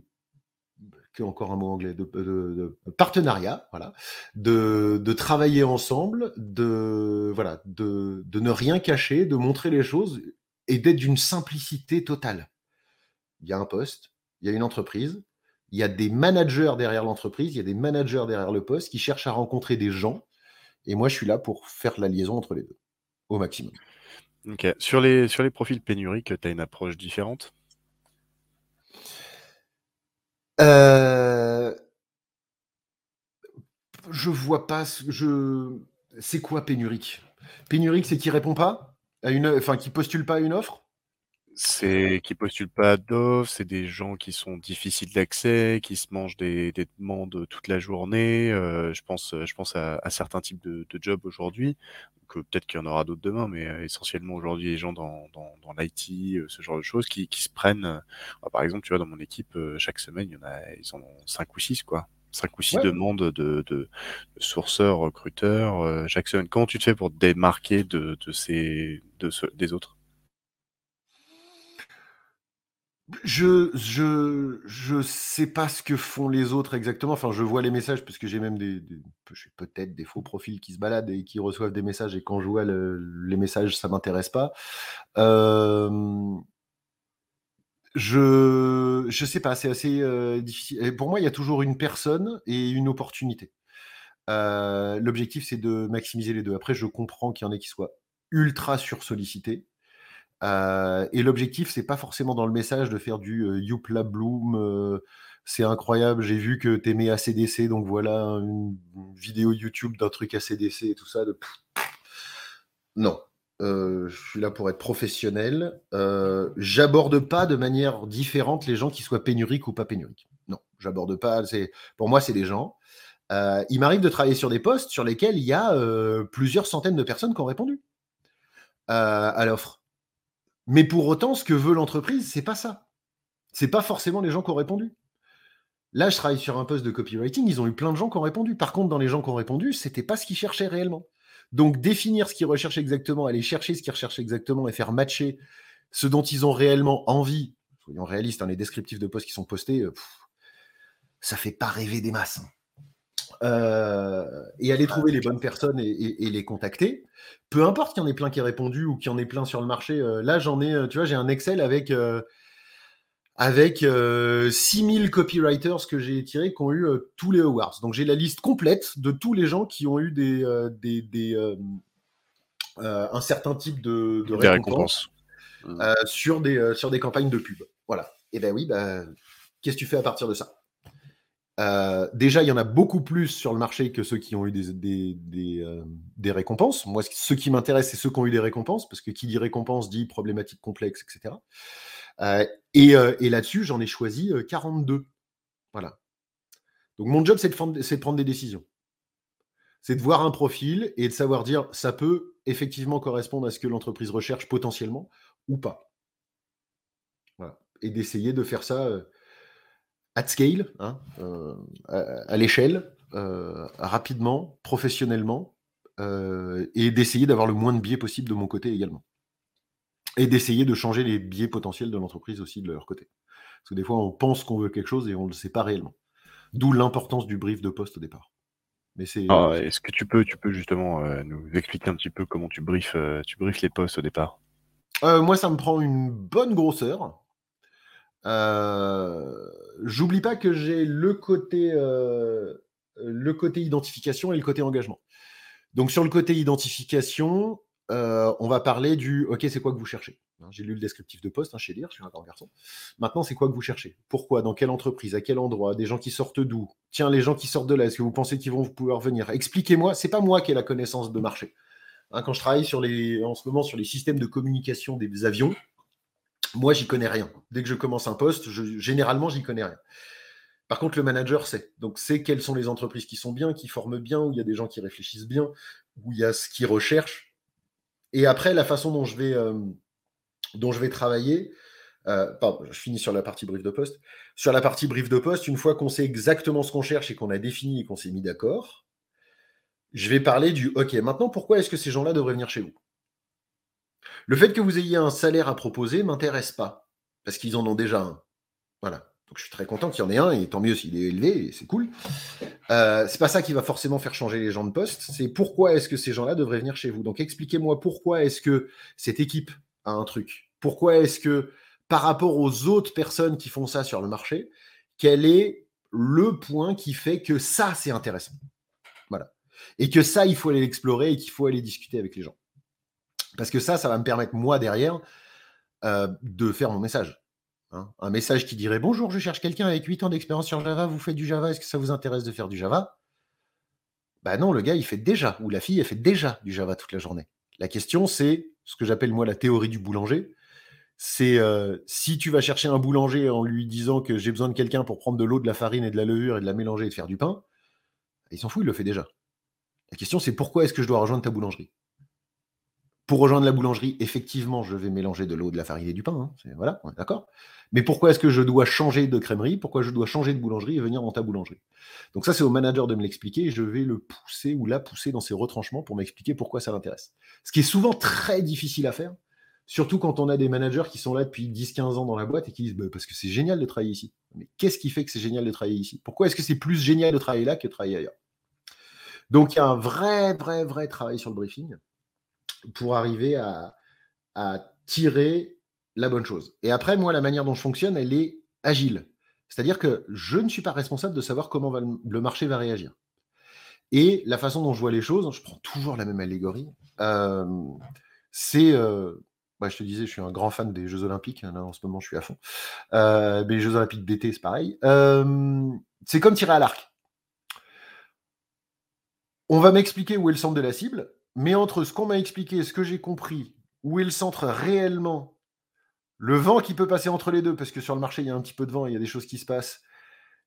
encore un mot anglais, de, partenariat, voilà, de, travailler ensemble, de, voilà, de, ne rien cacher, de montrer les choses et d'être d'une simplicité totale. Il y a un poste, il y a une entreprise, il y a des managers derrière l'entreprise, il y a des managers derrière le poste qui cherchent à rencontrer des gens. Et moi, je suis là pour faire la liaison entre les deux, au maximum. Ok. Sur les, sur les profils pénuriques, tu as une approche différente? Euh, je vois pas. Je... C'est quoi pénurique? Pénurique, c'est qui répond pas à une, enfin qui postule pas à une offre? C'est qui postulent pas d'offres, c'est des gens qui sont difficiles d'accès, qui se mangent des, demandes toute la journée. Euh, je pense, je pense à, certains types de, jobs aujourd'hui, que peut-être qu'il y en aura d'autres demain, mais euh, essentiellement aujourd'hui les gens dans, dans, l'IT, euh, ce genre de choses, qui, se prennent. par exemple, tu vois, dans mon équipe, chaque semaine, il y en a, ils en ont cinq ou six, quoi. Cinq ou six demandes de, de, sourceurs, recruteurs chaque semaine. Comment tu te fais pour te démarquer de, ces, de des autres? Je, je, sais pas ce que font les autres exactement. Enfin, je vois les messages parce que j'ai même des, peut-être des faux profils qui se baladent et qui reçoivent des messages. Et quand je vois les messages, ça m'intéresse pas. Euh, je, je sais pas. C'est assez euh, difficile. pour moi, il y a toujours une personne et une opportunité. Euh, l'objectif, c'est de maximiser les deux. Après, je comprends qu'il y en ait qui soient ultra sursollicités Euh, et l'objectif, c'est pas forcément dans le message de faire du euh, Youpla Bloom. euh, c'est incroyable, j'ai vu que t'aimais ACDC, donc voilà une, vidéo YouTube d'un truc ACDC et tout ça. Non, euh, je suis là pour être professionnel. J'aborde pas de manière différente les gens qui soient pénuriques ou pas pénuriques. Non, j'aborde pas. Pour moi, c'est des gens. Il m'arrive de travailler sur des postes sur lesquels il y a plusieurs centaines de personnes qui ont répondu à l'offre. Mais pour autant, ce que veut l'entreprise, c'est pas ça. C'est pas forcément les gens qui ont répondu. Là, je travaille sur un poste de copywriting, ils ont eu plein de gens qui ont répondu. Par contre, dans les gens qui ont répondu, c'était pas ce qu'ils cherchaient réellement. Donc, définir ce qu'ils recherchent exactement, aller chercher ce qu'ils recherchent exactement et faire matcher ce dont ils ont réellement envie. Soyons réalistes, hein, les descriptifs de postes qui sont postés, euh, ça fait pas rêver des masses. hein. Euh, et aller trouver les bonnes personnes et, et- et les contacter. Peu importe qu'il y en ait plein qui aient répondu ou qu'il y en ait plein sur le marché. euh, là, j'en ai, euh, tu vois, j'ai un Excel avec, euh, avec euh, 6000 copywriters que j'ai tirés qui ont eu tous les awards. Donc, j'ai la liste complète de tous les gens qui ont eu des, des, des, un certain type de, de Des récompense récompenses. sur, des, sur des campagnes de pub. Voilà. Et ben oui, bah, qu'est-ce que tu fais à partir de ça? Euh, Déjà, il y en a beaucoup plus sur le marché que ceux qui ont eu des, euh, récompenses. Moi, ce qui m'intéresse, c'est ceux qui ont eu des récompenses, parce que qui dit récompense dit problématique complexe, etc. Euh, et là-dessus, j'en ai choisi euh, 42. Voilà. Donc, mon job, c'est de, prendre- des décisions. C'est de voir un profil et de savoir dire ça peut effectivement correspondre à ce que l'entreprise recherche potentiellement ou pas. Et d'essayer de faire ça at scale, hein, euh, à, à l'échelle, euh, rapidement, professionnellement, euh, et d'essayer d'avoir le moins de biais possible de mon côté également. Et d'essayer de changer les biais potentiels de l'entreprise aussi de leur côté. Parce que des fois, on pense qu'on veut quelque chose et on ne le sait pas réellement. D'où l'importance du brief de poste au départ. Mais c'est. Ah, Est-ce que tu peux, tu peux justement euh, nous expliquer un petit peu comment tu briefes, euh, tu briefes les postes au départ? Euh, moi, ça me prend une bonne grosseur. Euh, J'oublie pas que j'ai le côté, euh, le côté identification et le côté engagement. Donc, sur le côté identification, euh, on va parler du OK, c'est quoi que vous cherchez? Hein, J'ai lu le descriptif de poste hein, chez Lire, je suis un grand garçon. Maintenant, c'est quoi que vous cherchez? Pourquoi? Dans quelle entreprise? À quel endroit? Des gens qui sortent d'où? Tiens, les gens qui sortent de là, est-ce que vous pensez qu'ils vont pouvoir venir? Expliquez-moi, c'est pas moi qui ai la connaissance de marché. Hein, quand je travaille sur les, en ce moment sur les systèmes de communication des avions, moi, j'y connais rien. Dès que je commence un poste, je- généralement, j'y connais rien. Par contre, le manager sait. Donc, c'est quelles sont les entreprises qui sont bien, qui forment bien, où il y a des gens qui réfléchissent bien, où il y a ce qu'ils recherchent. Et après, la façon dont je vais, euh, dont je vais travailler, euh, pardon, je finis sur la partie brief de poste. Sur la partie brief de poste, une fois qu'on sait exactement ce qu'on cherche et qu'on a défini et qu'on s'est mis d'accord, je vais parler du OK, maintenant, pourquoi est-ce que ces gens-là devraient venir chez vous? Le fait que vous ayez un salaire à proposer m'intéresse pas, parce qu'ils en ont déjà un. Voilà. Donc je suis très content qu'il y en ait un, et tant mieux s'il est élevé, et c'est cool. Euh, c'est pas ça qui va forcément faire changer les gens de poste, c'est pourquoi est-ce que ces gens-là devraient venir chez vous? Donc expliquez-moi pourquoi est-ce que cette équipe a un truc? Pourquoi est-ce que, par rapport aux autres personnes qui font ça sur le marché, quel est le point qui fait que ça, c'est intéressant? Voilà. Et que ça, il faut aller l'explorer et qu'il faut aller discuter avec les gens. Parce que ça, ça va me permettre, moi, derrière, euh, de faire mon message. Hein. Un message qui dirait Bonjour, je cherche quelqu'un avec 8 ans d'expérience sur Java, vous faites du Java, est-ce que ça vous intéresse de faire du Java? Bah non, le gars, il fait déjà, ou la fille, elle fait déjà du Java toute la journée. La question, c'est ce que j'appelle moi la théorie du boulanger. C'est euh, si tu vas chercher un boulanger en lui disant que j'ai besoin de quelqu'un pour prendre de l'eau, de la farine et de la levure et de la mélanger et de faire du pain, il s'en fout, il le fait déjà. La question, c'est pourquoi est-ce que je dois rejoindre ta boulangerie? Pour rejoindre la boulangerie, effectivement, je vais mélanger de l'eau, de la farine et du pain. hein. Voilà, on est d'accord. Mais pourquoi est-ce que je dois changer de crèmerie? Pourquoi je dois changer de boulangerie et venir dans ta boulangerie? Donc ça, c'est au manager de me l'expliquer je vais le pousser ou la pousser dans ses retranchements pour m'expliquer pourquoi ça l'intéresse. Ce qui est souvent très difficile à faire, surtout quand on a des managers qui sont là depuis 10-15 ans dans la boîte et qui disent bah, parce que c'est génial de travailler ici. Mais qu'est-ce qui fait que c'est génial de travailler ici? Pourquoi est-ce que c'est plus génial de travailler là que de travailler ailleurs? Donc il y a un vrai, vrai, vrai travail sur le briefing pour arriver à, tirer la bonne chose. Et après, moi, la manière dont je fonctionne, elle est agile. C'est-à-dire que je ne suis pas responsable de savoir comment le, marché va réagir. Et la façon dont je vois les choses, je prends toujours la même allégorie, euh, c'est euh, Bah, je te disais, je suis un grand fan des Jeux Olympiques. Là, en ce moment, je suis à fond. Euh, mais les Jeux Olympiques d'été, c'est pareil. C'est comme tirer à l'arc. On va m'expliquer où est le centre de la cible, mais entre ce qu'on m'a expliqué ce que j'ai compris, où est le centre réellement, le vent qui peut passer entre les deux, parce que sur le marché, il y a un petit peu de vent, il y a des choses qui se passent,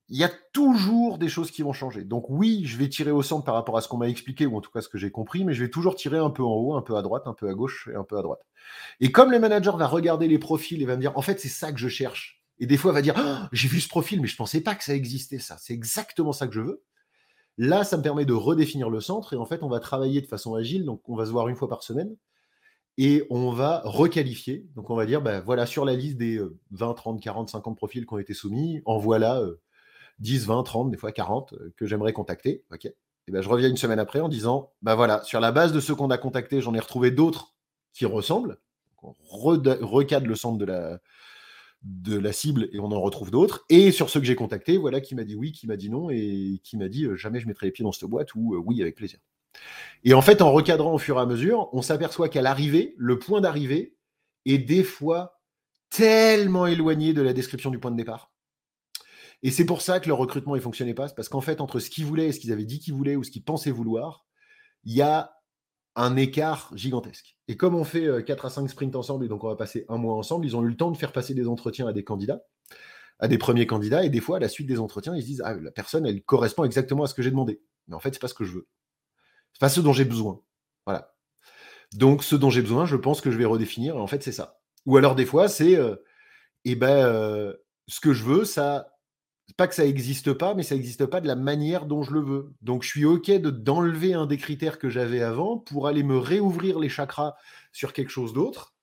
il y a toujours des choses qui vont changer. Donc oui, je vais tirer au centre par rapport à ce qu'on m'a expliqué, ou en tout cas ce que j'ai compris, mais je vais toujours tirer un peu en haut, un peu à droite, un peu à gauche et un peu à droite. Et comme le manager va regarder les profils et va me dire, en fait, c'est ça que je cherche. Et des fois, va dire, oh, j'ai vu ce profil, mais je ne pensais pas que ça existait, ça. C'est exactement ça que je veux. Là, ça me permet de redéfinir le centre et en fait, on va travailler de façon agile. Donc, on va se voir une fois par semaine et on va requalifier. Donc, on va dire, ben, voilà, sur la liste des 20, 30, 40, 50 profils qui ont été soumis, en voilà 10, 20, 30, des fois 40 euh, que j'aimerais contacter. ok? Et ben, je reviens une semaine après en disant, ben voilà, sur la base de ceux qu'on a contactés, j'en ai retrouvé d'autres qui ressemblent. on recadre le centre de la, de la cible et on en retrouve d'autres. Et sur ceux que j'ai contactés, voilà qui m'a dit oui, qui m'a dit non et qui m'a dit euh, jamais je mettrai les pieds dans cette boîte ou euh, oui avec plaisir. Et en fait, en recadrant au fur et à mesure, on s'aperçoit qu'à l'arrivée, le point d'arrivée est des fois tellement éloigné de la description du point de départ et c'est pour ça que le recrutement ne fonctionnait pas. parce qu'en fait, entre ce qu'ils voulaient et ce qu'ils avaient dit qu'ils voulaient ou ce qu'ils pensaient vouloir, il y a un écart gigantesque. Et comme on fait 4 euh, à 5 sprints ensemble et donc on va passer un mois ensemble, ils ont eu le temps de faire passer des entretiens à des candidats, à des premiers candidats. Et des fois, à la suite des entretiens, ils se disent Ah, la personne, elle correspond exactement à ce que j'ai demandé. Mais en fait, ce n'est pas ce que je veux. Ce n'est pas ce dont j'ai besoin. Voilà. Donc, ce dont j'ai besoin, je pense que je vais redéfinir. Et en fait, c'est ça. Ou alors, des fois, c'est euh, Eh ben, euh, ce que je veux, ça pas que ça n'existe pas, mais ça n'existe pas de la manière dont je le veux. Donc je suis OK de, d'enlever un des critères que j'avais avant pour aller me réouvrir les chakras sur quelque chose d'autre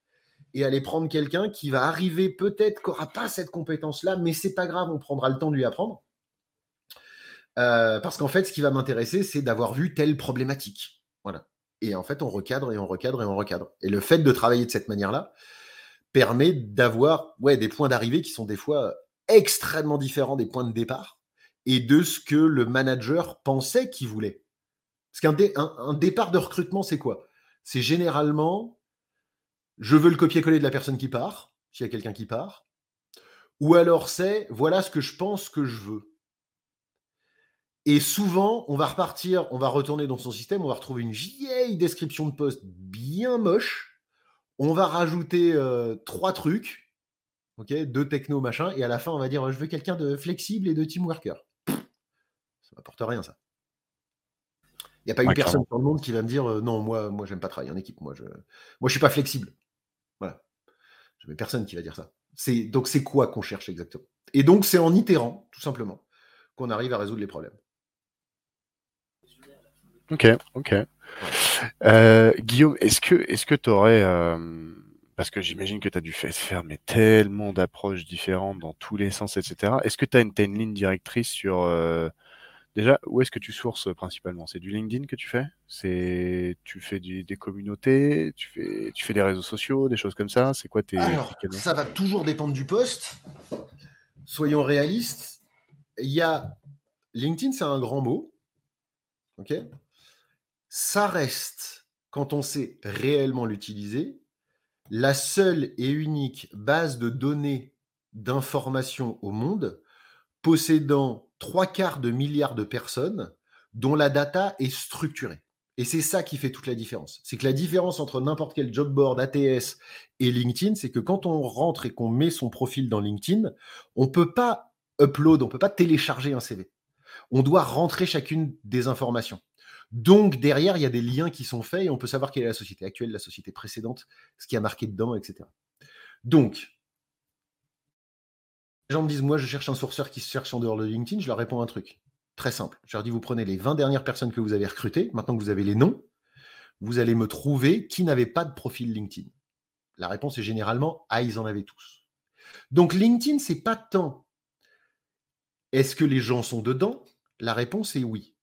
et aller prendre quelqu'un qui va arriver peut-être qui n'aura pas cette compétence-là, mais c'est pas grave, on prendra le temps de lui apprendre. Euh, parce qu'en fait, ce qui va m'intéresser, c'est d'avoir vu telle problématique. Voilà. Et en fait, on recadre et on recadre et on recadre. Et le fait de travailler de cette manière-là permet d'avoir ouais, des points d'arrivée qui sont des fois extrêmement différent des points de départ et de ce que le manager pensait qu'il voulait. Parce qu'un un, départ de recrutement, c'est quoi? C'est généralement, je veux le copier-coller de la personne qui part, s'il y a quelqu'un qui part, ou alors c'est, voilà ce que je pense que je veux. Et souvent, on va repartir, on va retourner dans son système, on va retrouver une vieille description de poste bien moche, on va rajouter euh, trois trucs, ok, deux techno, machin, et à la fin, on va dire, je veux quelqu'un de flexible et de team worker. Ça n'apporte rien, ça. Il n'y a pas une personne dans le monde qui va me dire, euh, non, moi, moi, j'aime pas travailler en équipe, moi, je, moi, je suis pas flexible. Voilà. Je n'ai personne qui va dire ça. C'est, donc, c'est quoi qu'on cherche exactement? Et donc, c'est en itérant, tout simplement, qu'on arrive à résoudre les problèmes. Ok, ok. Euh, Guillaume, est-ce que est-ce que tu aurais euh, parce que j'imagine que tu as dû faire mais tellement d'approches différentes dans tous les sens, etc. Est-ce que tu as, une ligne directrice sur... Euh, déjà, où est-ce que tu sources principalement? C'est du LinkedIn que tu fais? C'est Tu fais des communautés? Tu fais, tu fais des réseaux sociaux, des choses comme ça? C'est quoi tes... Alors, ça va toujours dépendre du poste. Soyons réalistes. Il y a... LinkedIn, c'est un grand mot. OK? Ça reste, quand on sait réellement l'utiliser, la seule et unique base de données d'information au monde possédant trois quarts de milliards de personnes dont la data est structurée. Et c'est ça qui fait toute la différence. C'est que la différence entre n'importe quel job board, ATS et LinkedIn, c'est que quand on rentre et qu'on met son profil dans LinkedIn, on ne peut pas upload, on ne peut pas télécharger un CV. On doit rentrer chacune des informations. Donc, derrière, il y a des liens qui sont faits et on peut savoir quelle est la société actuelle, la société précédente, ce qui a marqué dedans, etc. Donc, les gens me disent, moi, je cherche un sourceur qui se cherche en dehors de LinkedIn. Je leur réponds un truc très simple. Je leur dis, vous prenez les 20 dernières personnes que vous avez recrutées, maintenant que vous avez les noms, vous allez me trouver qui n'avait pas de profil LinkedIn. La réponse est généralement, ah, ils en avaient tous. Donc, LinkedIn, c'est pas tant est-ce que les gens sont dedans? La réponse est oui.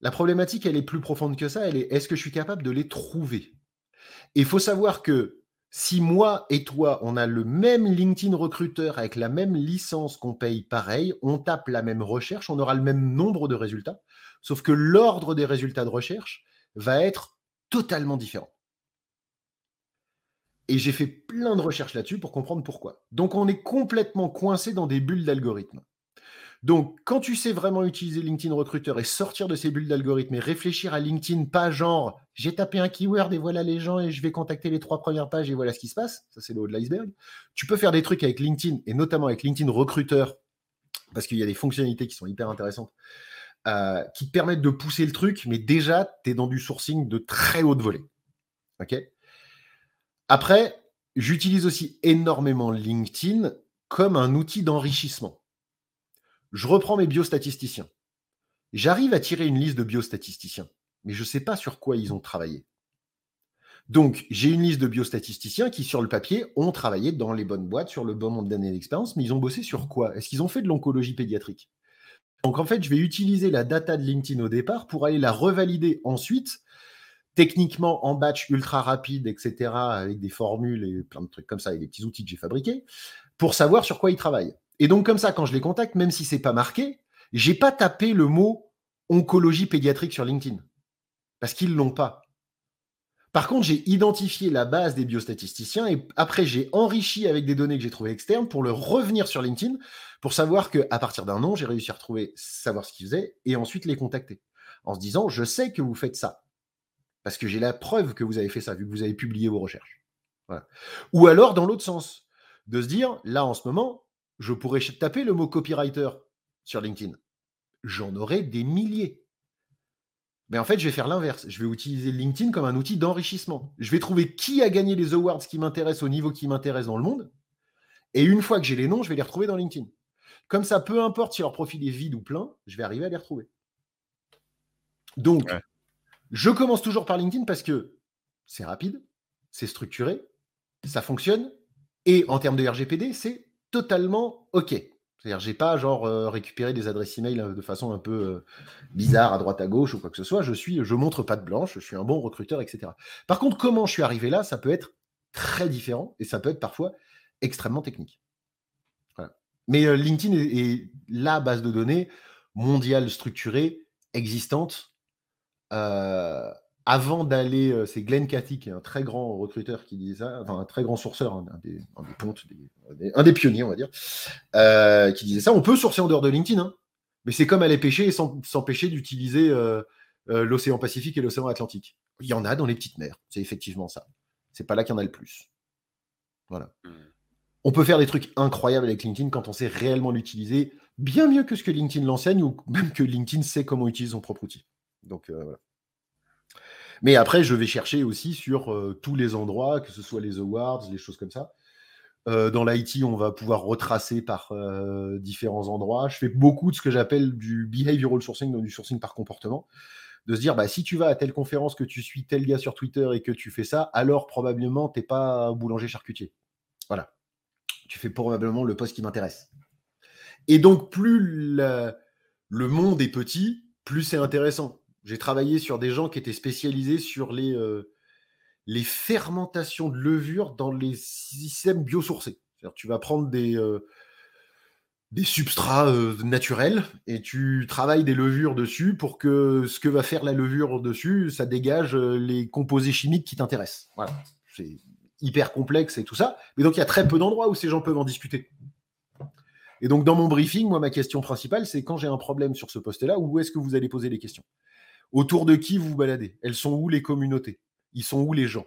La problématique, elle est plus profonde que ça. Elle est est-ce que je suis capable de les trouver? Et il faut savoir que si moi et toi, on a le même LinkedIn recruteur avec la même licence qu'on paye pareil, on tape la même recherche, on aura le même nombre de résultats, sauf que l'ordre des résultats de recherche va être totalement différent. Et j'ai fait plein de recherches là-dessus pour comprendre pourquoi. Donc on est complètement coincé dans des bulles d'algorithmes. Donc, quand tu sais vraiment utiliser LinkedIn Recruiter et sortir de ces bulles d'algorithmes et réfléchir à LinkedIn, pas genre j'ai tapé un keyword et voilà les gens et je vais contacter les trois premières pages et voilà ce qui se passe, ça c'est le haut de l'iceberg. Tu peux faire des trucs avec LinkedIn et notamment avec LinkedIn Recruiter parce qu'il y a des fonctionnalités qui sont hyper intéressantes euh, qui te permettent de pousser le truc, mais déjà tu es dans du sourcing de très haute volée. OK? Après, j'utilise aussi énormément LinkedIn comme un outil d'enrichissement je reprends mes biostatisticiens. J'arrive à tirer une liste de biostatisticiens, mais je ne sais pas sur quoi ils ont travaillé. Donc, j'ai une liste de biostatisticiens qui, sur le papier, ont travaillé dans les bonnes boîtes, sur le bon nombre d'années d'expérience, mais ils ont bossé sur quoi? Est-ce qu'ils ont fait de l'oncologie pédiatrique? Donc, en fait, je vais utiliser la data de LinkedIn au départ pour aller la revalider ensuite, techniquement en batch ultra rapide, etc., avec des formules et plein de trucs comme ça, et des petits outils que j'ai fabriqués, pour savoir sur quoi ils travaillent. Et donc, comme ça, quand je les contacte, même si c'est pas marqué, j'ai pas tapé le mot oncologie pédiatrique sur LinkedIn. Parce qu'ils l'ont pas. Par contre, j'ai identifié la base des biostatisticiens et après, j'ai enrichi avec des données que j'ai trouvées externes pour le revenir sur LinkedIn pour savoir qu'à partir d'un nom, j'ai réussi à retrouver, savoir ce qu'ils faisaient et ensuite les contacter. En se disant, je sais que vous faites ça. Parce que j'ai la preuve que vous avez fait ça, vu que vous avez publié vos recherches. Ou alors, dans l'autre sens, de se dire, là, en ce moment, je pourrais taper le mot copywriter sur LinkedIn. J'en aurai des milliers. Mais en fait, je vais faire l'inverse. Je vais utiliser LinkedIn comme un outil d'enrichissement. Je vais trouver qui a gagné les awards qui m'intéressent au niveau qui m'intéresse dans le monde. Et une fois que j'ai les noms, je vais les retrouver dans LinkedIn. Comme ça, peu importe si leur profil est vide ou plein, je vais arriver à les retrouver. Donc, je commence toujours par LinkedIn parce que c'est rapide, c'est structuré, ça fonctionne. Et en termes de RGPD, c'est totalement OK. C'est-à-dire, j'ai pas genre euh, récupéré des adresses email euh, de façon un peu euh, bizarre à droite à gauche ou quoi que ce soit. Je suis, je montre pas de blanche, je suis un bon recruteur, etc. Par contre, comment je suis arrivé là, ça peut être très différent et ça peut être parfois extrêmement technique. Mais LinkedIn est, la base de données mondiale structurée, existante, avant d'aller, euh, c'est Glenn Cathy, qui est un très grand recruteur qui disait ça, enfin un très grand sourceur, un, des, pontes, un des pionniers, on va dire, euh, qui disait ça. On peut sourcer en dehors de LinkedIn, hein, mais c'est comme aller pêcher et s'empêcher d'utiliser euh, l'océan Pacifique et l'océan Atlantique. Il y en a dans les petites mers, c'est effectivement ça. C'est pas là qu'il y en a le plus. Voilà. Hmm. On peut faire des trucs incroyables avec LinkedIn quand on sait réellement l'utiliser, bien mieux que ce que LinkedIn l'enseigne ou même que LinkedIn sait comment utiliser son propre outil. Donc voilà. Mais après, je vais chercher aussi sur euh, tous les endroits, que ce soit les awards, les choses comme ça. Euh, dans l'IT, on va pouvoir retracer par euh, différents endroits. Je fais beaucoup de ce que j'appelle du behavioral sourcing, donc du sourcing par comportement. De se dire, bah, si tu vas à telle conférence, que tu suis tel gars sur Twitter et que tu fais ça, alors probablement, tu n'es pas boulanger charcutier. Voilà. Tu fais probablement le poste qui m'intéresse. Et donc, plus le monde est petit, plus c'est intéressant. J'ai travaillé sur des gens qui étaient spécialisés sur les, euh, les fermentations de levure dans les systèmes biosourcés. Tu vas prendre des, euh, des substrats euh, naturels et tu travailles des levures dessus pour que ce que va faire la levure dessus, ça dégage les composés chimiques qui t'intéressent. Voilà. C'est hyper complexe et tout ça. Mais donc, il y a très peu d'endroits où ces gens peuvent en discuter. Et donc, dans mon briefing, moi, ma question principale, c'est quand j'ai un problème sur ce poste-là, où est-ce que vous allez poser les questions? Autour de qui vous vous baladez? Elles sont où les communautés? Ils sont où les gens?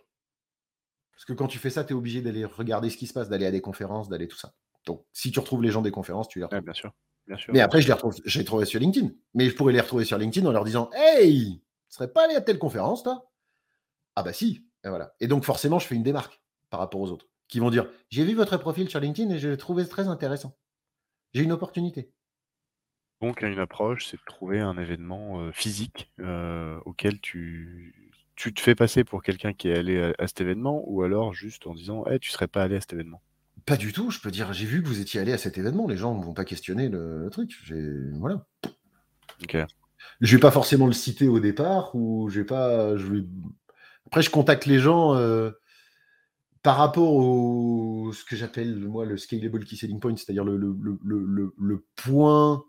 Parce que quand tu fais ça, tu es obligé d'aller regarder ce qui se passe, d'aller à des conférences, d'aller tout ça. Donc, si tu retrouves les gens des conférences, tu les retrouves. bien sûr. Bien sûr. Mais après, je les retrouve, trouvé sur LinkedIn. Mais je pourrais les retrouver sur LinkedIn en leur disant Hey, tu serais pas allé à telle conférence, toi Ah, bah si. Et voilà. Et donc, forcément, je fais une démarque par rapport aux autres qui vont dire J'ai vu votre profil sur LinkedIn et je l'ai trouvé très intéressant. J'ai une opportunité. Donc, une approche, c'est de trouver un événement physique auquel tu, tu te fais passer pour quelqu'un qui est allé à, cet événement, ou alors juste en disant hey, tu serais pas allé à cet événement? Pas du tout, je peux dire j'ai vu que vous étiez allé à cet événement, les gens ne vont pas questionner le, truc. Voilà. Ok. Je vais pas forcément le citer au départ, ou j'ai pas. Je Après, je contacte les gens par rapport au ce que j'appelle moi le scalable key selling point, c'est-à-dire le, le, le, point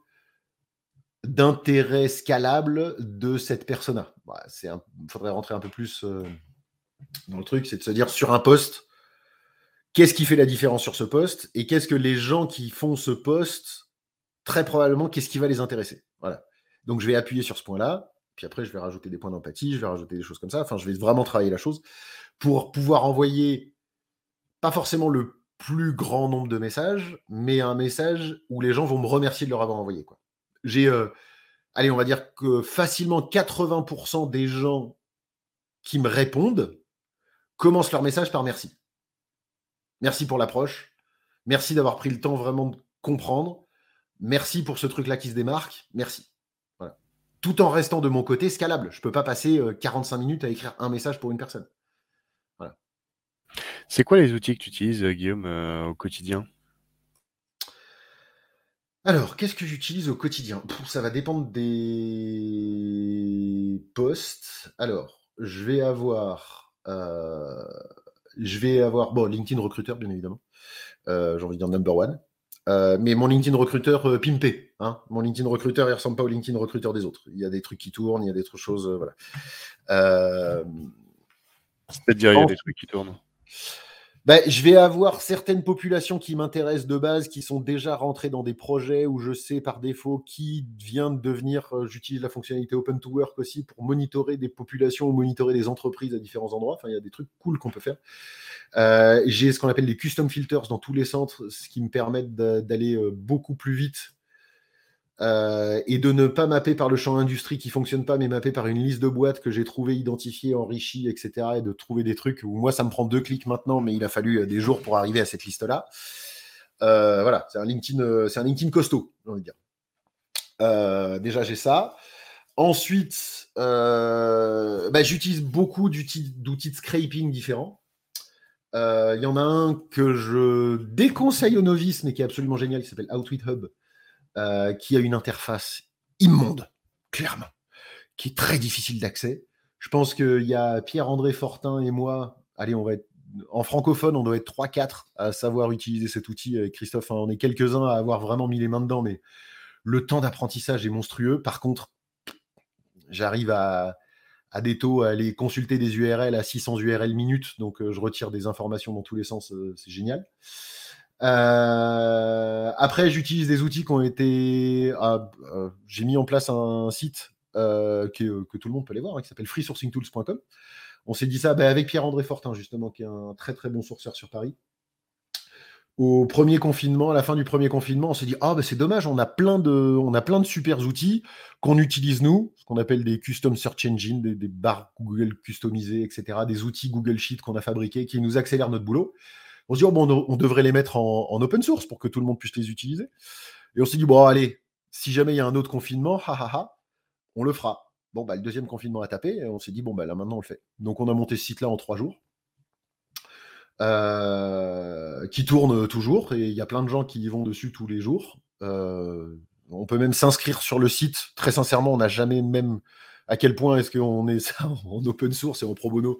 d'intérêt scalable de cette persona. Il faudrait rentrer un peu plus euh, dans le truc, c'est de se dire sur un poste, qu'est-ce qui fait la différence sur ce poste et qu'est-ce que les gens qui font ce poste, très probablement, qu'est-ce qui va les intéresser. Voilà. Donc je vais appuyer sur ce point-là, puis après je vais rajouter des points d'empathie, je vais rajouter des choses comme ça. Enfin, je vais vraiment travailler la chose pour pouvoir envoyer pas forcément le plus grand nombre de messages, mais un message où les gens vont me remercier de leur avoir envoyé. J'ai, euh, allez, on va dire que facilement 80% des gens qui me répondent commencent leur message par merci. Merci pour l'approche. Merci d'avoir pris le temps vraiment de comprendre. Merci pour ce truc-là qui se démarque. Merci. Tout en restant de mon côté scalable. Je ne peux pas passer 45 euh, minutes à écrire un message pour une personne. C'est quoi les outils que tu utilises, euh, Guillaume, au quotidien? Alors, qu'est-ce que j'utilise au quotidien? Ça va dépendre des postes. Alors, je vais avoir, euh, je vais avoir, bon, LinkedIn recruteur, bien évidemment. J'ai envie de dire number one. mais mon LinkedIn recruteur pimpé. Hein. Mon LinkedIn recruteur, il ressemble pas au LinkedIn recruteur des autres. Il y a des trucs qui tournent, il y a des autres choses, voilà. C'est-à-dire, il y a des trucs qui tournent. Bah, je vais avoir certaines populations qui m'intéressent de base, qui sont déjà rentrées dans des projets où je sais par défaut qui vient de devenir. Euh, j'utilise la fonctionnalité Open to Work aussi pour monitorer des populations ou monitorer des entreprises à différents endroits. Enfin, il y a des trucs cool qu'on peut faire. Euh, j'ai ce qu'on appelle des custom filters dans tous les centres, ce qui me permet d'aller euh, beaucoup plus vite euh, et de ne pas mapper par le champ industrie qui fonctionne pas, mais mapper par une liste de boîtes que j'ai trouvé, identifiée, enrichie, etc. Et de trouver des trucs où moi, ça me prend deux clics maintenant, mais il a fallu euh, des jours pour arriver à cette liste-là. Euh, voilà, c'est un LinkedIn, un LinkedIn costaud, j'ai envie de dire. déjà, j'ai ça. Ensuite, bah, j'utilise beaucoup d'outils de scraping différents. Il y en a un que je déconseille aux novices, mais qui est absolument génial, qui s'appelle Outwit Hub, euh, qui a une interface immonde, clairement, qui est très difficile d'accès. Je pense qu'il y a Pierre-André Fortin et moi, allez, on va être en francophone, on doit être 3-4 à savoir utiliser cet outil. Avec Christophe, on est quelques-uns à avoir vraiment mis les mains dedans, mais le temps d'apprentissage est monstrueux. Par contre, j'arrive à, à des taux à aller consulter des URL à 600 URL minutes, donc euh, je retire des informations dans tous les sens, euh, c'est génial. Euh, après, j'utilise des outils qui ont été. Ah, euh, j'ai mis en place un site euh, que, tout le monde peut aller voir, hein, qui s'appelle freesourcingtools.com. On s'est dit ça bah, avec Pierre-André Fortin, justement, qui est un très très bon sourceur sur Paris. Au premier confinement, à la fin du premier confinement, on s'est dit ah bah, c'est dommage, on a plein de, on a plein de super outils qu'on utilise nous, ce qu'on appelle des custom search engines, des, barres Google customisées, etc., des outils Google Sheet qu'on a fabriqués qui nous accélèrent notre boulot. On se dit, oh, on, devrait les mettre en, open source pour que tout le monde puisse les utiliser. Et on s'est dit, bon, allez, si jamais il y a un autre confinement, on le fera. Bon, bah, le deuxième confinement a tapé, et on s'est dit, bon, bah, là maintenant on le fait. Donc on a monté ce site-là en trois jours, euh, qui tourne toujours, et il y a plein de gens qui y vont dessus tous les jours. Euh, on peut même s'inscrire sur le site. Très sincèrement, on n'a jamais même à quel point est-ce qu'on est en open source et en pro bono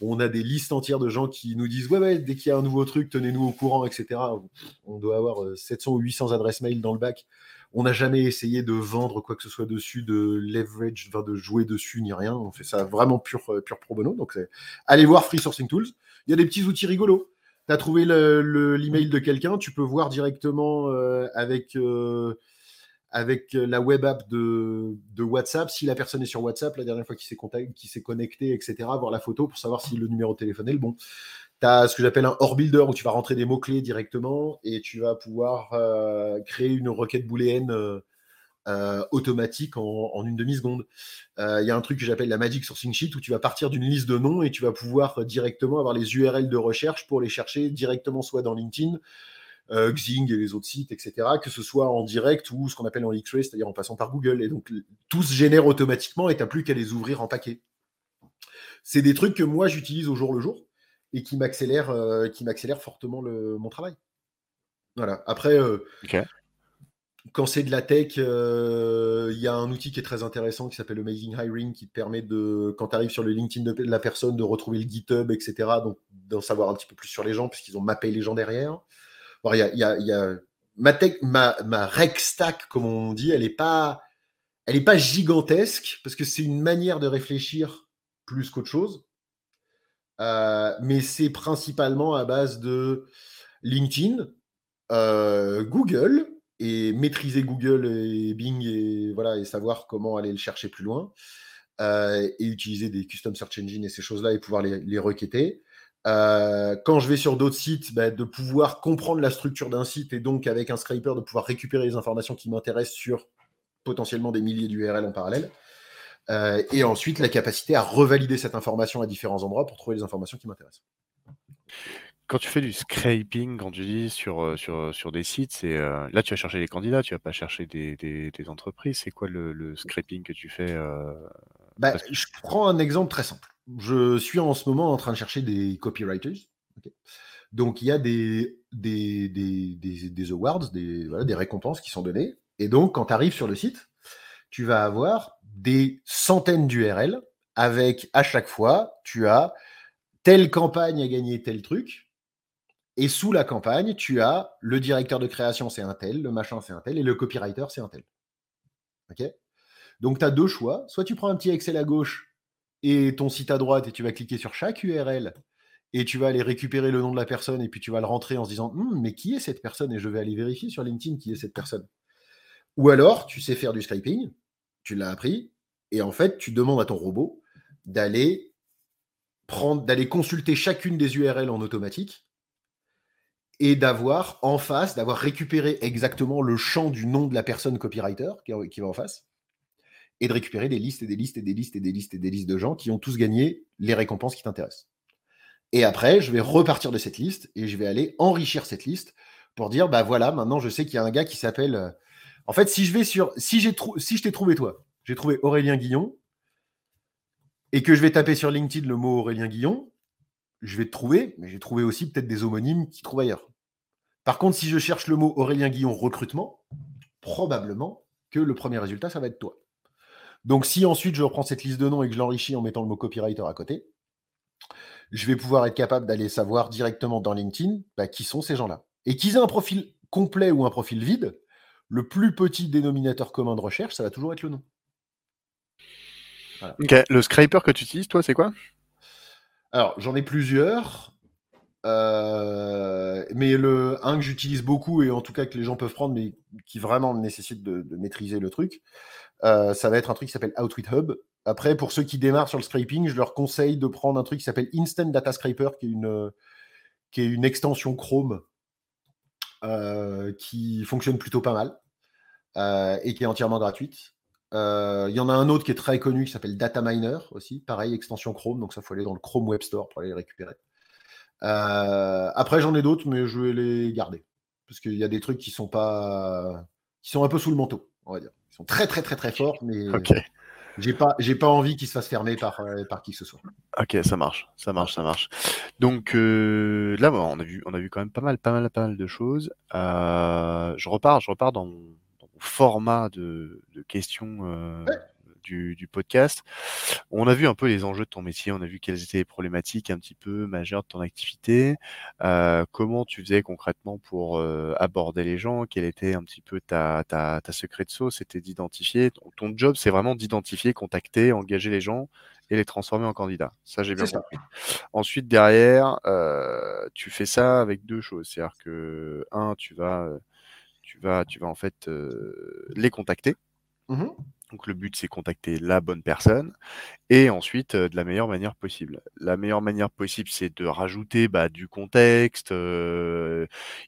on a des listes entières de gens qui nous disent ouais, ouais dès qu'il y a un nouveau truc, tenez-nous au courant, etc. On doit avoir 700 euh, ou 800 adresses mail dans le bac. On n'a jamais essayé de vendre quoi que ce soit dessus, de leverage, de jouer dessus, ni rien. On fait ça vraiment pur, euh, pur pro bono. Donc, allez voir Free Sourcing Tools. Il y a des petits outils rigolos. Tu as trouvé l'email de quelqu'un, tu peux voir directement euh, avec avec euh, la web app de, WhatsApp, si la personne est sur WhatsApp, la dernière fois qu'il s'est connecté, etc., voir la photo pour savoir si le numéro de téléphone est le bon. Tu as ce que j'appelle un or builder où tu vas rentrer des mots-clés directement et tu vas pouvoir euh, créer une requête booléenne euh, automatique en, une demi-seconde. Il y a un truc que j'appelle la Magic Sourcing Sheet où tu vas partir d'une liste de noms et tu vas pouvoir directement avoir les URL de recherche pour les chercher directement soit dans LinkedIn, Xing et les autres sites, etc., que ce soit en direct ou ce qu'on appelle en X-ray, c'est-à-dire en passant par Google. Et donc, tout se génère automatiquement et tu n'as plus qu'à les ouvrir en paquet. C'est des trucs que moi, j'utilise au jour le jour et qui m'accélèrent euh, fortement le, mon travail. Voilà. Après, euh, quand c'est de la tech, il y a un outil qui est très intéressant qui s'appelle Amazing Hiring qui te permet de, quand tu arrives sur le LinkedIn de la personne, de retrouver le GitHub, etc. Donc, d'en savoir un petit peu plus sur les gens puisqu'ils ont mappé les gens derrière il y a, ma, ma, rec stack, comme on dit, elle n'est pas, elle est pas gigantesque parce que c'est une manière de réfléchir plus qu'autre chose. Euh, mais c'est principalement à base de LinkedIn, euh, Google, et maîtriser Google et Bing et, voilà, et savoir comment aller le chercher plus loin. Euh, et utiliser des custom search engines et ces choses-là et pouvoir les requêter. Quand je vais sur d'autres sites, bah, de pouvoir comprendre la structure d'un site et donc avec un scraper de pouvoir récupérer les informations qui m'intéressent sur potentiellement des milliers d'URL en parallèle. Euh, et ensuite, la capacité à revalider cette information à différents endroits pour trouver les informations qui m'intéressent. Quand tu fais du scraping, quand tu dis sur, euh, sur, euh, sur des sites, c'est là tu vas chercher les candidats, tu vas pas chercher des, des, entreprises. C'est quoi le, scraping que tu fais bah, Je prends un exemple très simple. Je suis en ce moment en train de chercher des copywriters. Donc il y a des, des, des, des awards, des, voilà, des récompenses qui sont données. Et donc quand tu arrives sur le site, tu vas avoir des centaines d'URL avec à chaque fois, tu as telle campagne a gagné tel truc. Et sous la campagne, tu as le directeur de création, c'est un tel, le machin, c'est un tel, et le copywriter, c'est un tel. OK Donc, tu as deux choix. Soit tu prends un petit Excel à gauche et ton site à droite, et tu vas cliquer sur chaque URL, et tu vas aller récupérer le nom de la personne, et puis tu vas le rentrer en se disant hum, Mais qui est cette personne? Et je vais aller vérifier sur LinkedIn qui est cette personne. Ou alors, tu sais faire du scraping, tu l'as appris, et en fait, tu demandes à ton robot d'aller d'aller consulter chacune des URL en automatique et d'avoir en face, d'avoir récupéré exactement le champ du nom de la personne copywriter qui, va en face, et de récupérer des listes et des listes et des listes et des listes et des listes de gens qui ont tous gagné les récompenses qui t'intéressent. Et après, je vais repartir de cette liste et je vais aller enrichir cette liste pour dire, bah voilà, maintenant je sais qu'il y a un gars qui s'appelle euh, en fait, si je vais sur. Si, si je t'ai trouvé toi, j'ai trouvé Aurélien Guillon, et que je vais taper sur LinkedIn le mot Aurélien Guillon, je vais te trouver, mais j'ai trouvé aussi peut-être des homonymes qui trouvent ailleurs. Par contre, si je cherche le mot Aurélien Guillon recrutement, probablement que le premier résultat, ça va être toi. Donc, si ensuite je reprends cette liste de noms et que je l'enrichis en mettant le mot copywriter à côté, je vais pouvoir être capable d'aller savoir directement dans LinkedIn bah, qui sont ces gens-là. Et qu'ils aient un profil complet ou un profil vide, le plus petit dénominateur commun de recherche, ça va toujours être le nom. Ok, le scraper que tu utilises, toi, c'est quoi? Alors, j'en ai plusieurs. Euh, mais le un que j'utilise beaucoup et en tout cas que les gens peuvent prendre, mais qui vraiment nécessite de, maîtriser le truc, euh, ça va être un truc qui s'appelle Outwit Hub. Après, pour ceux qui démarrent sur le scraping, je leur conseille de prendre un truc qui s'appelle Instant Data Scraper, qui est une, extension Chrome euh, qui fonctionne plutôt pas mal euh, et qui est entièrement gratuite. Il y en a un autre qui est très connu qui s'appelle Data Miner aussi, pareil, extension Chrome, donc ça faut aller dans le Chrome Web Store pour aller les récupérer. après, j'en ai d'autres, mais je vais les garder parce qu'il y a des trucs qui sont pas, qui sont un peu sous le manteau, on va dire. Sont très très très très forts, mais j'ai pas, j'ai pas envie qu'ils se fassent fermer par, euh, par qui que ce soit. Ok, ça marche, ça marche, ça marche. Donc euh, là, on a vu, on a vu quand même pas mal, pas mal, pas mal de choses. Euh, je repars, je repars dans mon, format de, questions du, podcast. On a vu un peu les enjeux de ton métier, on a vu quelles étaient les problématiques un petit peu majeures de ton activité, euh, comment tu faisais concrètement pour euh, aborder les gens, quel était un petit peu ta, ta, ta secret de sauce, c'était d'identifier. Ton, job, c'est vraiment d'identifier, contacter, engager les gens et les transformer en candidats. Ça, j'ai bien compris. Ensuite, derrière, euh, tu fais ça avec deux choses. C'est-à-dire que, un, tu vas, tu vas, tu vas en fait les contacter. Mmh donc le but, c'est contacter la bonne personne et ensuite de la meilleure manière possible. La meilleure manière possible, c'est de rajouter bah, du contexte,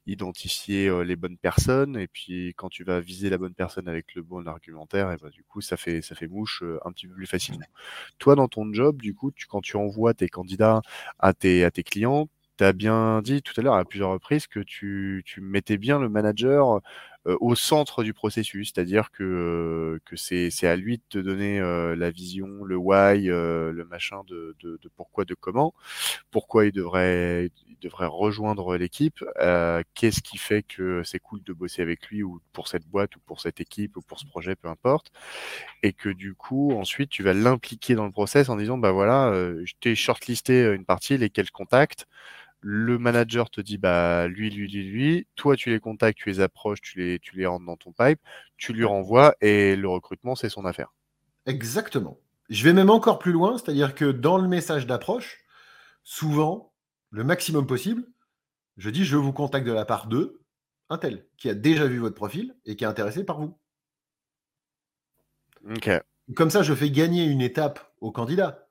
identifier les bonnes personnes et puis quand tu vas viser la bonne personne avec le bon argumentaire, bah, du coup, ça fait ça fait mouche un petit peu plus facilement. Toi, dans ton job, du coup, quand tu envoies tes candidats à tes clients, tu as bien dit tout à l'heure à plusieurs reprises que tu, mettais bien le manager au centre du processus, c'est-à-dire que, euh, que c'est, à lui de te donner euh, la vision, le why, le machin de, de, de, pourquoi, de comment, pourquoi il devrait, il devrait rejoindre l'équipe, qu'est-ce qui fait que c'est cool de bosser avec lui ou pour cette boîte ou pour cette équipe ou pour ce projet, peu importe, et que du coup ensuite tu vas l'impliquer dans le process en disant bah voilà, je t'ai shortlisté une partie, lesquels contacts le manager te dit bah lui, lui, lui, lui, toi tu les contactes, tu les approches, tu les, tu les rentres dans ton pipe, tu lui renvoies et le recrutement c'est son affaire. Exactement. Je vais même encore plus loin, c'est-à-dire que dans le message d'approche, souvent, le maximum possible, je dis je vous contacte de la part de un tel qui a déjà vu votre profil et qui est intéressé par vous. Ok. Comme ça, je fais gagner une étape au candidat.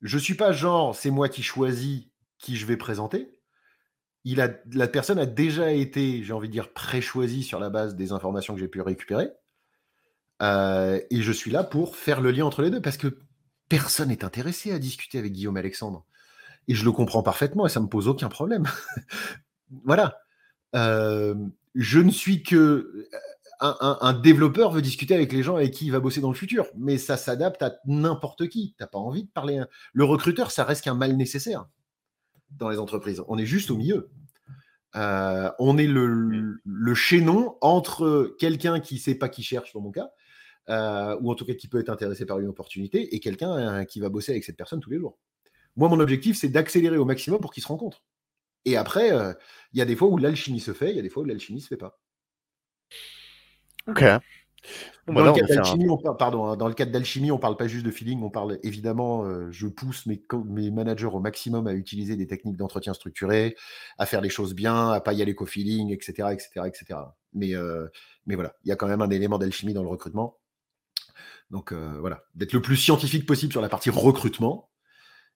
Je ne suis pas genre c'est moi qui choisis qui je vais présenter. Il a, la personne a déjà été, j'ai envie de dire, pré-choisie sur la base des informations que j'ai pu récupérer. Euh, et je suis là pour faire le lien entre les deux parce que personne n'est intéressé à discuter avec Guillaume Alexandre. Et je le comprends parfaitement et ça ne me pose aucun problème. voilà. Euh, je ne suis que. Un, développeur veut discuter avec les gens avec qui il va bosser dans le futur, mais ça s'adapte à n'importe qui. Tu n'as pas envie de parler. Le recruteur, ça reste qu'un mal nécessaire dans les entreprises. On est juste au milieu. Euh, on est le, le chaînon entre quelqu'un qui ne sait pas qui cherche, dans mon cas, euh, ou en tout cas qui peut être intéressé par une opportunité, et quelqu'un euh, qui va bosser avec cette personne tous les jours. Moi, mon objectif, c'est d'accélérer au maximum pour qu'ils se rencontrent. Et après, euh, il y a des fois où l'alchimie se fait, il y a des fois où l'alchimie ne se fait pas. Ok. Dans, le cadre d'alchimie, on pardon, hein, dans le cadre d'alchimie, on parle pas juste de feeling, on parle évidemment, je pousse mes, mes, managers au maximum à utiliser des techniques d'entretien structuré, à faire les choses bien, à pas y aller qu'au feeling, etc., etc., etc. Mais, mais voilà, il y a quand même un élément d'alchimie dans le recrutement. Donc euh, voilà, d'être le plus scientifique possible sur la partie recrutement.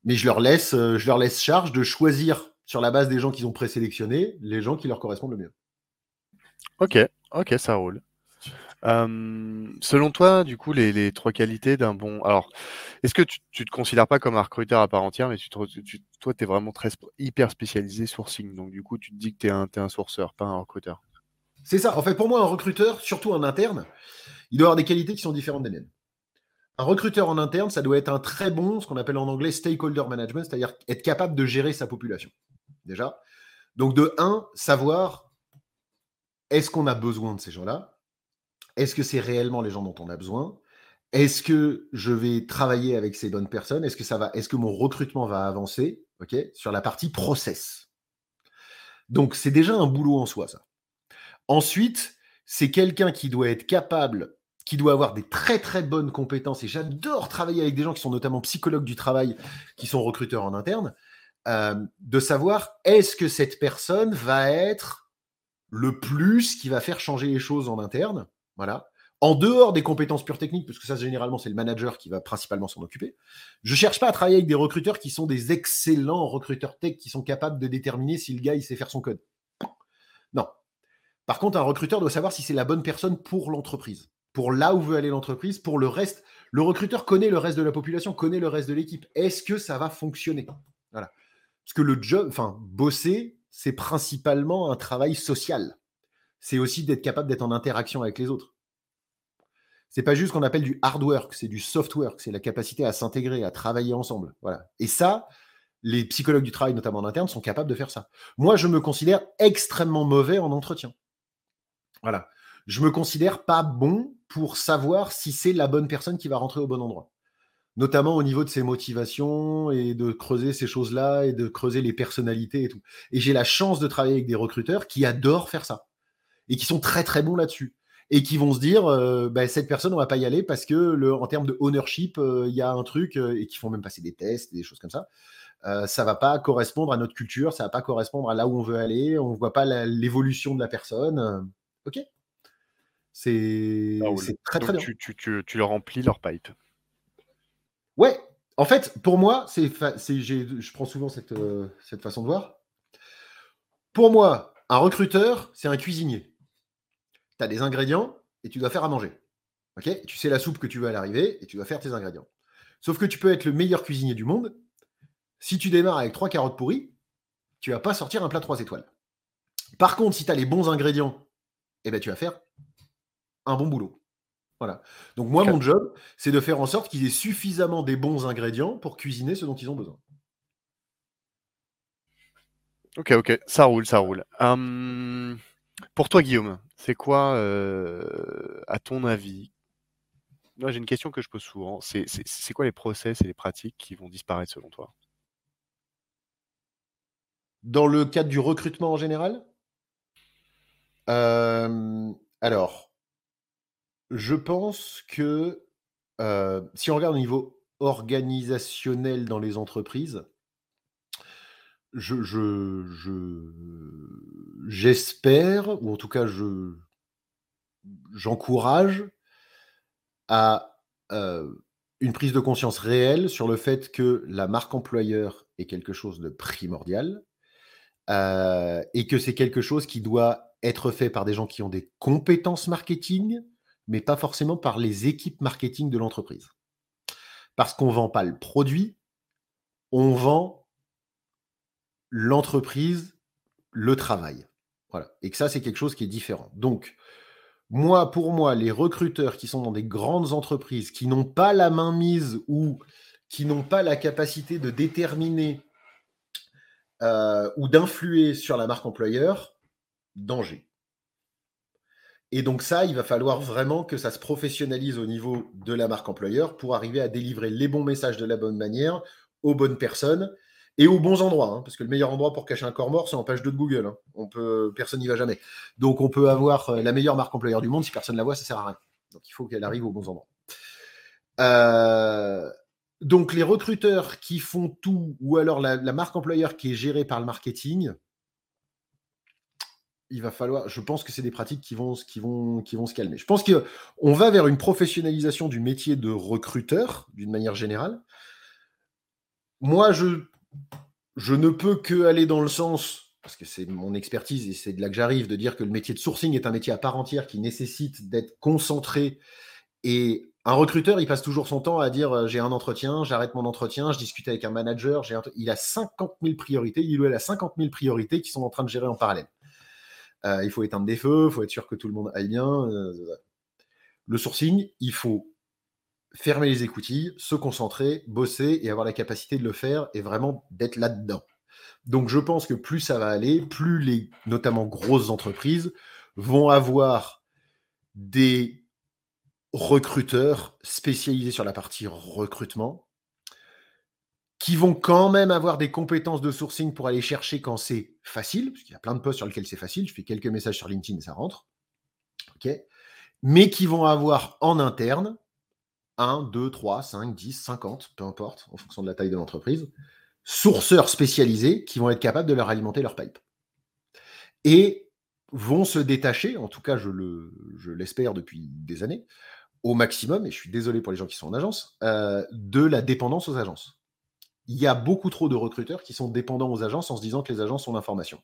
Mais je leur laisse, euh, je leur laisse charge de choisir sur la base des gens qu'ils ont présélectionnés, les gens qui leur correspondent le mieux. Ok, ok, ça roule. Selon toi, du coup, les, trois qualités d'un bon. Alors, est-ce que tu, ne te considères pas comme un recruteur à part entière, mais tu, toi, tu es vraiment très hyper spécialisé sourcing. Donc, du coup, tu te dis que tu es, es, un sourceur, pas un recruteur? C'est ça. En fait, pour moi, un recruteur, surtout un interne, il doit avoir des qualités qui sont différentes des miennes. Un recruteur en interne, ça doit être un très bon, ce qu'on appelle en anglais stakeholder management, c'est-à-dire être capable de gérer sa population. Déjà. Donc, de un, savoir est-ce qu'on a besoin de ces gens-là? Est-ce que c'est réellement les gens dont on a besoin? Est-ce que je vais travailler avec ces bonnes personnes? Est-ce que mon recrutement va avancer? Sur la partie process. Donc, c'est déjà un boulot en soi, ça. Ensuite, c'est quelqu'un qui doit être capable qui doit avoir des très très bonnes compétences, et j'adore travailler avec des gens qui sont notamment psychologues du travail, qui sont recruteurs en interne, euh, de savoir est-ce que cette personne va être le plus qui va faire changer les choses en interne, voilà, en dehors des compétences pures techniques, parce que ça généralement c'est le manager qui va principalement s'en occuper. Je cherche pas à travailler avec des recruteurs qui sont des excellents recruteurs tech qui sont capables de déterminer si le gars il sait faire son code. Non. Par contre, un recruteur doit savoir si c'est la bonne personne pour l'entreprise pour là où veut aller l'entreprise, pour le reste. Le recruteur connaît le reste de la population, connaît le reste de l'équipe. Est-ce que ça va fonctionner? Voilà. Parce que le job, enfin, bosser, c'est principalement un travail social. C'est aussi d'être capable d'être en interaction avec les autres. C'est pas juste ce qu'on appelle du hard work, c'est du soft work, c'est la capacité à s'intégrer, à travailler ensemble. Voilà. Et ça, les psychologues du travail, notamment en interne, sont capables de faire ça. Moi, je me considère extrêmement mauvais en entretien. Voilà. Je me considère pas bon pour savoir si c'est la bonne personne qui va rentrer au bon endroit. Notamment au niveau de ses motivations et de creuser ces choses-là et de creuser les personnalités et tout. Et j'ai la chance de travailler avec des recruteurs qui adorent faire ça et qui sont très très bons là-dessus et qui vont se dire euh, bah, cette personne on va pas y aller parce que le, en termes de ownership euh, il y a un truc euh, et qui font même passer des tests des choses comme ça ça va pas correspondre à notre culture ça va pas correspondre à là où on veut aller on voit pas l'évolution de la personne ok c'est très très bien. Tu, tu, tu, leur remplis leur pipe. Ouais, en fait, pour moi, c'est, je prends souvent cette, cette façon de voir. Pour moi, un recruteur, c'est un cuisinier. Tu as des ingrédients et tu dois faire à manger. ok? Tu sais la soupe que tu veux à l'arrivée et tu dois faire tes ingrédients. Sauf que tu peux être le meilleur cuisinier du monde. Si tu démarres avec trois carottes pourries, tu vas pas sortir un plat trois étoiles. Par contre, si tu as les bons ingrédients, eh ben, tu vas faire un bon boulot. Voilà. Donc moi, mon job, c'est de faire en sorte qu'ils aient suffisamment des bons ingrédients pour cuisiner ce dont ils ont besoin. Ok, ok, ça roule, ça roule. pour toi, Guillaume, c'est quoi, euh, à ton avis Moi, j'ai une question que je pose souvent. C'est, quoi les process et les pratiques qui vont disparaître selon toi? Dans le cadre du recrutement en général? Euh, Alors, je pense que euh, si on regarde au niveau organisationnel dans les entreprises, je, je, je- j'espère, ou en tout cas, je, j'encourage à euh, une prise de conscience réelle sur le fait que la marque employeur est quelque chose de primordial euh, et que c'est quelque chose qui doit être fait par des gens qui ont des compétences marketing, mais pas forcément par les équipes marketing de l'entreprise. Parce qu'on ne vend pas le produit, on vend l'entreprise, le travail. Voilà. Et que ça, c'est quelque chose qui est différent. Donc, moi, pour moi, les recruteurs qui sont dans des grandes entreprises, qui n'ont pas la main mise ou qui n'ont pas la capacité de déterminer euh, ou d'influer sur la marque employeur, danger. Et donc ça, il va falloir vraiment que ça se professionnalise au niveau de la marque employeur pour arriver à délivrer les bons messages de la bonne manière aux bonnes personnes et aux bons endroits. hein, parce que le meilleur endroit pour cacher un corps mort, c'est en page 2 de Google. hein. On peut, personne n'y va jamais. Donc on peut avoir euh, la meilleure marque employeur du monde, si personne ne la voit, ça sert à rien. Donc il faut qu'elle arrive aux bons endroits. Euh, donc les recruteurs qui font tout, ou alors la, la marque employeur qui est gérée par le marketing, il va falloir, je pense que c'est des pratiques qui vont, qui vont, qui vont se calmer. Je pense qu'on va vers une professionnalisation du métier de recruteur, d'une manière générale. Moi, je, je ne peux que aller dans le sens, parce que c'est mon expertise et c'est de là que j'arrive, de dire que le métier de sourcing est un métier à part entière qui nécessite d'être concentré. Et un recruteur, il passe toujours son temps à dire euh, j'ai un entretien, j'arrête mon entretien, je discute avec un manager, il a 50 000 priorités, il ou elle a 50 000 priorités qui sont en train de gérer en parallèle. Euh, il faut éteindre des feux, il faut être sûr que tout le monde aille bien. euh, le sourcing, il faut fermer les écoutilles, se concentrer, bosser et avoir la capacité de le faire et vraiment d'être là-dedans. Donc je pense que plus ça va aller, plus les notamment grosses entreprises vont avoir des recruteurs spécialisés sur la partie recrutement qui vont quand même avoir des compétences de sourcing pour aller chercher quand c'est facile, parce qu'il y a plein de postes sur lesquels c'est facile, je fais quelques messages sur LinkedIn et ça rentre, mais qui vont avoir en interne 1, 2, 3, 5, 10, 50, peu importe, en fonction de la taille de l'entreprise, sourceurs spécialisés qui vont être capables de leur alimenter leur pipe. Et vont se détacher, en tout cas je, le, je l'espère depuis des années, au maximum, et je suis désolé pour les gens qui sont en agence, euh, de la dépendance aux agences. Il y a beaucoup trop de recruteurs qui sont dépendants aux agences en se disant que les agences sont l'information.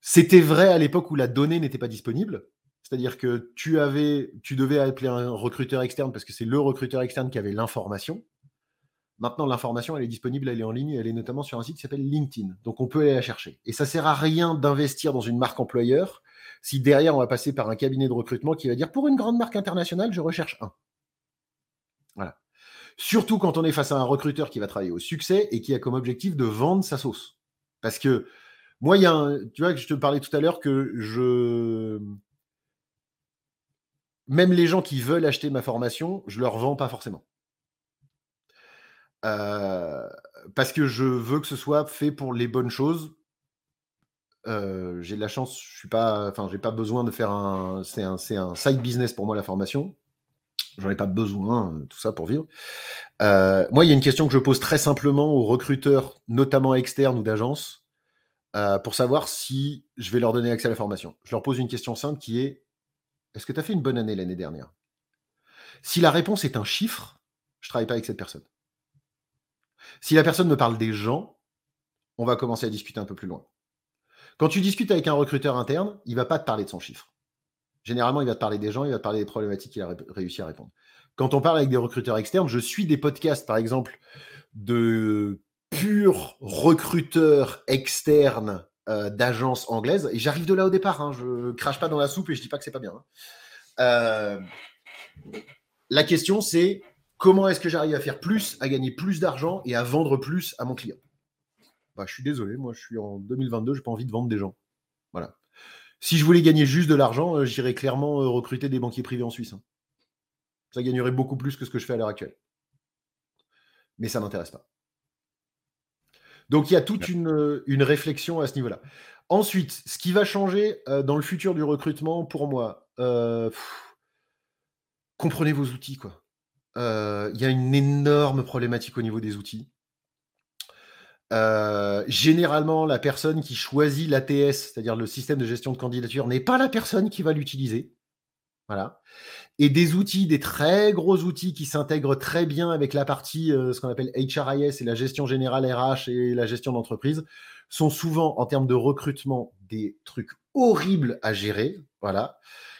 C'était vrai à l'époque où la donnée n'était pas disponible. C'est-à-dire que tu, avais, tu devais appeler un recruteur externe parce que c'est le recruteur externe qui avait l'information. Maintenant, l'information, elle est disponible, elle est en ligne, elle est notamment sur un site qui s'appelle LinkedIn. Donc, on peut aller la chercher. Et ça sert à rien d'investir dans une marque employeur si derrière, on va passer par un cabinet de recrutement qui va dire pour une grande marque internationale, je recherche un. Voilà. Surtout quand on est face à un recruteur qui va travailler au succès et qui a comme objectif de vendre sa sauce. Parce que moi, il y a un, tu vois, je te parlais tout à l'heure que je. Même les gens qui veulent acheter ma formation, je leur vends pas forcément. Euh, parce que je veux que ce soit fait pour les bonnes choses. Euh, j'ai de la chance, je suis pas, enfin, j'ai pas besoin de faire un, c'est un, c'est un side business pour moi la formation. J'en ai pas besoin, tout ça pour vivre. Euh, moi, il y a une question que je pose très simplement aux recruteurs, notamment externes ou d'agences, euh, pour savoir si je vais leur donner accès à la formation. Je leur pose une question simple qui est est-ce que tu as fait une bonne année l'année dernière? Si la réponse est un chiffre, je ne travaille pas avec cette personne. Si la personne me parle des gens, on va commencer à discuter un peu plus loin. Quand tu discutes avec un recruteur interne, il ne va pas te parler de son chiffre. Généralement, il va te parler des gens, il va te parler des problématiques qu'il a ré- réussi à répondre. Quand on parle avec des recruteurs externes, je suis des podcasts, par exemple, de purs recruteurs externes euh, d'agences anglaises. Et j'arrive de là au départ. Hein, je crache pas dans la soupe et je dis pas que c'est pas bien. hein. Euh, la question, c'est comment est-ce que j'arrive à faire plus, à gagner plus d'argent et à vendre plus à mon client? Bah, Je suis désolé, moi je suis en 2022, j'ai pas envie de vendre des gens. Voilà. Si je voulais gagner juste de l'argent, euh, j'irais clairement recruter des banquiers privés en Suisse. hein. Ça gagnerait beaucoup plus que ce que je fais à l'heure actuelle. Mais ça m'intéresse pas. Donc il y a toute une, euh, une réflexion à ce niveau-là. Ensuite, ce qui va changer euh, dans le futur du recrutement, pour moi, euh, pff, comprenez vos outils. quoi. Euh, Il y a une énorme problématique au niveau des outils. Généralement, la personne qui choisit l'ATS, c'est-à-dire le système de gestion de candidature, n'est pas la personne qui va l'utiliser. Voilà. Et des outils, des très gros outils qui s'intègrent très bien avec la partie, euh, ce qu'on appelle HRIS et la gestion générale RH et la gestion d'entreprise, sont souvent, en termes de recrutement, des trucs horribles à gérer. Voilà.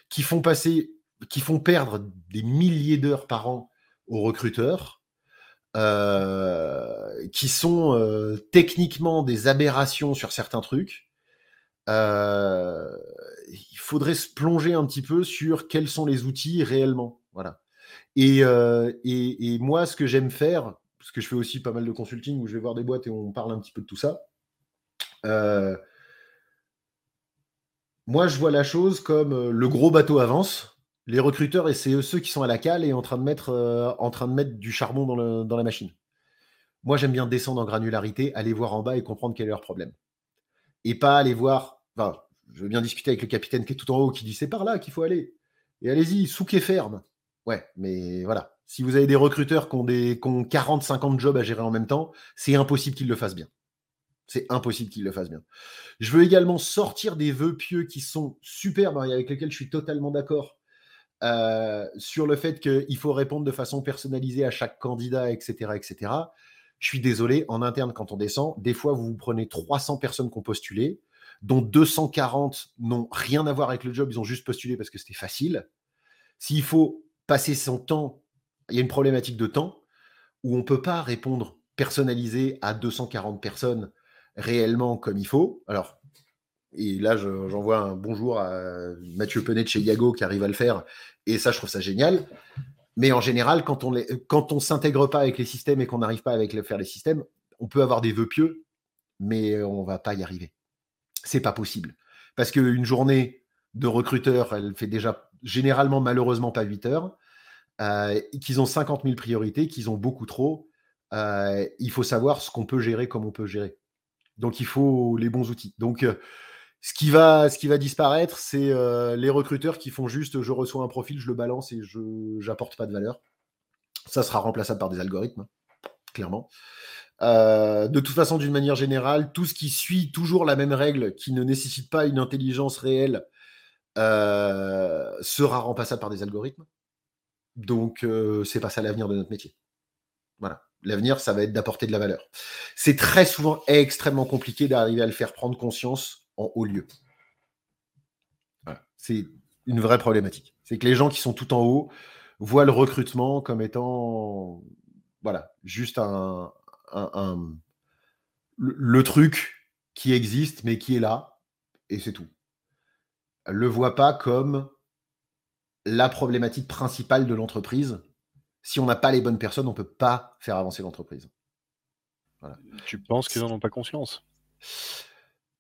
Qui font passer, qui font perdre des milliers d'heures par an aux recruteurs. Euh, qui sont euh, techniquement des aberrations sur certains trucs. Il faudrait se plonger un petit peu sur quels sont les outils réellement. Voilà. Et, et, moi, ce que j'aime faire, parce que je fais aussi pas mal de consulting où je vais voir des boîtes et on parle un petit peu de tout ça. moi, je vois la chose comme le gros bateau avance les recruteurs, et c'est ceux qui sont à la cale et en train de mettre, euh, en train de mettre du charbon dans, la machine. Moi, j'aime bien descendre en granularité, aller voir en bas et comprendre quel est leur problème. Et pas aller voir. Je veux bien discuter avec le capitaine qui est tout en haut, qui dit c'est par là qu'il faut aller. Et allez-y, est ferme. Ouais, mais voilà. Si vous avez des recruteurs qui ont, des, qui ont 40, 50 jobs à gérer en même temps, c'est impossible qu'ils le fassent bien. C'est impossible qu'ils le fassent bien. Je veux également sortir des vœux pieux qui sont superbes, hein, avec lesquels je suis totalement d'accord. Euh, sur le fait qu'il faut répondre de façon personnalisée à chaque candidat, etc., etc. Je suis désolé, en interne, quand on descend, des fois, vous vous prenez 300 personnes qui ont postulé, dont 240 n'ont rien à voir avec le job, ils ont juste postulé parce que c'était facile. S'il faut passer son temps, il y a une problématique de temps où on ne peut pas répondre personnalisé à 240 personnes réellement comme il faut. Alors, et là, j'envoie un bonjour à Mathieu Penet de chez Yago qui arrive à le faire. Et ça, je trouve ça génial. Mais en général, quand on ne quand s'intègre pas avec les systèmes et qu'on n'arrive pas à faire les systèmes, on peut avoir des vœux pieux, mais on va pas y arriver. C'est pas possible. Parce qu'une journée de recruteur, elle fait déjà généralement, malheureusement, pas 8 heures. Euh, qu'ils ont 50 000 priorités, qu'ils ont beaucoup trop. Euh, il faut savoir ce qu'on peut gérer, comme on peut gérer. Donc, il faut les bons outils. Donc, euh, ce qui va, ce qui va disparaître, c'est les recruteurs qui font juste je reçois un profil, je le balance et je n'apporte pas de valeur. Ça sera remplaçable par des algorithmes, hein, clairement. Euh, de toute façon, d'une manière générale, tout ce qui suit toujours la même règle, qui ne nécessite pas une intelligence réelle, euh, sera remplaçable par des algorithmes. Donc, c'est pas ça l'avenir de notre métier. Voilà. L'avenir, ça va être d'apporter de la valeur. C'est très souvent extrêmement compliqué d'arriver à le faire prendre conscience en haut lieu. C'est une vraie problématique. C'est que les gens qui sont tout en haut voient le recrutement comme étant voilà, juste un, le, truc qui existe mais qui est là et c'est tout. Elle le voient pas comme la problématique principale de l'entreprise. Si on n'a pas les bonnes personnes, on ne peut pas faire avancer l'entreprise. Tu penses qu'ils n'en ont pas conscience?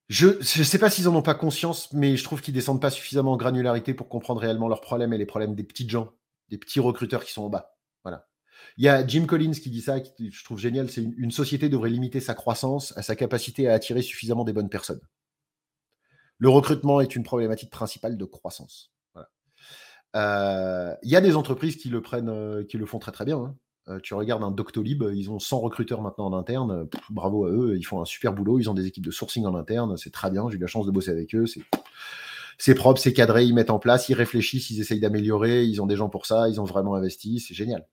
Je ne sais pas s'ils en ont pas conscience, mais je trouve qu'ils descendent pas suffisamment en granularité pour comprendre réellement leurs problèmes et les problèmes des petits gens, des petits recruteurs qui sont en bas. Il y a Jim Collins qui dit ça, qui je trouve génial. C'est une, société devrait limiter sa croissance à sa capacité à attirer suffisamment des bonnes personnes. Le recrutement est une problématique principale de croissance. Euh, il y a des entreprises qui le prennent, euh, qui le font très très bien. Hein. Euh, tu regardes un Doctolib, ils ont 100 recruteurs maintenant en interne. bravo à eux, ils font un super boulot. Ils ont des équipes de sourcing en interne. C'est très bien. J'ai eu la chance de bosser avec eux. C'est propre, c'est cadré. Ils mettent en place, ils réfléchissent, ils essayent d'améliorer. Ils ont des gens pour ça. Ils ont vraiment investi. C'est génial.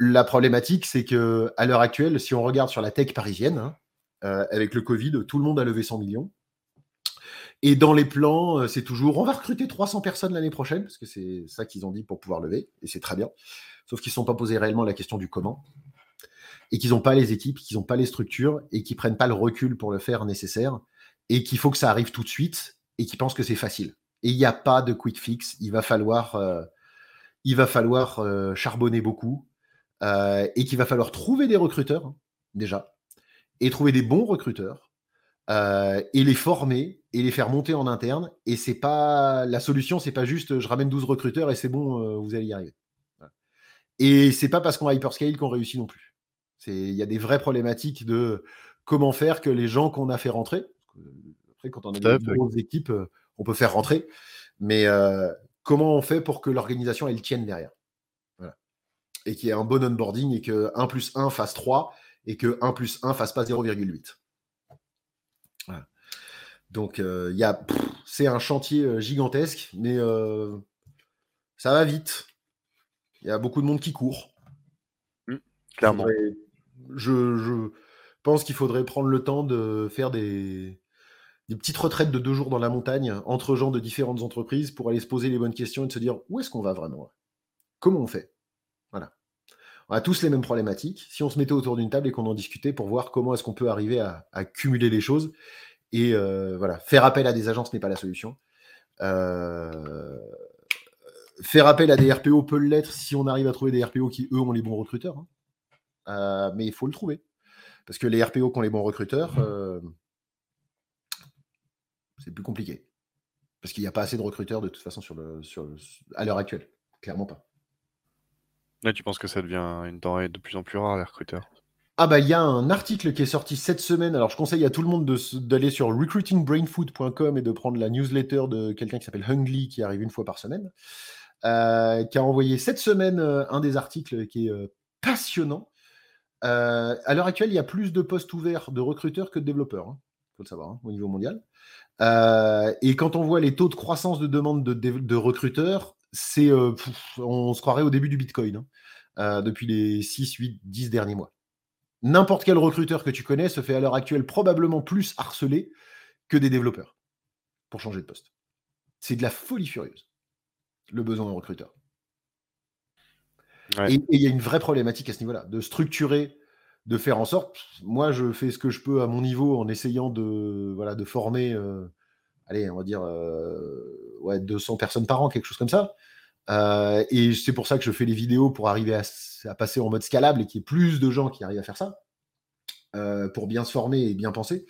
La problématique, c'est que à l'heure actuelle, si on regarde sur la tech parisienne, hein, euh, avec le Covid, tout le monde a levé 100 millions. Et dans les plans, euh, c'est toujours on va recruter 300 personnes l'année prochaine, parce que c'est ça qu'ils ont dit pour pouvoir lever, et c'est très bien sauf qu'ils ne sont pas posés réellement la question du comment, et qu'ils n'ont pas les équipes, qu'ils n'ont pas les structures, et qu'ils ne prennent pas le recul pour le faire nécessaire, et qu'il faut que ça arrive tout de suite, et qu'ils pensent que c'est facile. Et il n'y a pas de quick fix, il va falloir, il va falloir euh, charbonner beaucoup, euh, et qu'il va falloir trouver des recruteurs, hein, déjà, et trouver des bons recruteurs, et les former et les faire monter en interne. Et c'est pas la solution, c'est pas juste je ramène 12 recruteurs et c'est bon, vous allez y arriver. Et c'est pas parce qu'on va hyperscale qu'on réussit non plus. Il y a des vraies problématiques de comment faire que les gens qu'on a fait rentrer, après quand on a des grosses équipes, euh, on peut faire rentrer, mais euh, comment on fait pour que l'organisation elle tienne derrière. Et qu'il y ait un bon onboarding et que 1 plus 1 fasse 3 et que 1 plus 1 fasse pas 0,8. Donc, il y a, c'est un chantier gigantesque, mais ça va vite. Il y a beaucoup de monde qui court. Mmh, clairement. je, pense qu'il faudrait prendre le temps de faire des, des petites retraites de deux jours dans la montagne entre gens de différentes entreprises pour aller se poser les bonnes questions et de se dire où est-ce qu'on va vraiment? Comment on fait? On a tous les mêmes problématiques. Si on se mettait autour d'une table et qu'on en discutait pour voir comment est-ce qu'on peut arriver à, cumuler les choses et euh, voilà, faire appel à des agences n'est pas la solution. Euh, faire appel à des RPO peut l'être si on arrive à trouver des RPO qui, eux, ont les bons recruteurs. Hein. Euh, mais il faut le trouver. Parce que les RPO qui ont les bons recruteurs, c'est plus compliqué. Parce qu'il n'y a pas assez de recruteurs de toute façon à l'heure actuelle. Clairement pas. Tu penses que ça devient une denrée de plus en plus rare, les recruteurs? Ah bah il y a un article qui est sorti cette semaine. Alors je conseille à tout le monde d'aller sur recruitingbrainfood.com et de prendre la newsletter de quelqu'un qui s'appelle Hungly qui arrive une fois par semaine, euh, qui a envoyé cette semaine euh, un des articles qui est euh, passionnant. à l'heure actuelle, il y a plus de postes ouverts de recruteurs que de développeurs. Il hein. faut le savoir hein, au niveau mondial. et quand on voit les taux de croissance de demande de, recruteurs, c'est on se croirait au début du Bitcoin hein, depuis les 6, 8, 10 derniers mois n'importe quel recruteur que tu connais se fait à l'heure actuelle probablement plus harceler que des développeurs pour changer de poste. C'est de la folie furieuse, le besoin d'un recruteur. Et il y a une vraie problématique à ce niveau-là, de structurer, de faire en sorte. Moi, je fais ce que je peux à mon niveau en essayant de, voilà, de former, euh, allez, on va dire, euh, ouais, 200 personnes par an, quelque chose comme ça. Euh, et c'est pour ça que je fais les vidéos pour arriver à, passer en mode scalable et qu'il y ait plus de gens qui arrivent à faire ça, euh, pour bien se former et bien penser.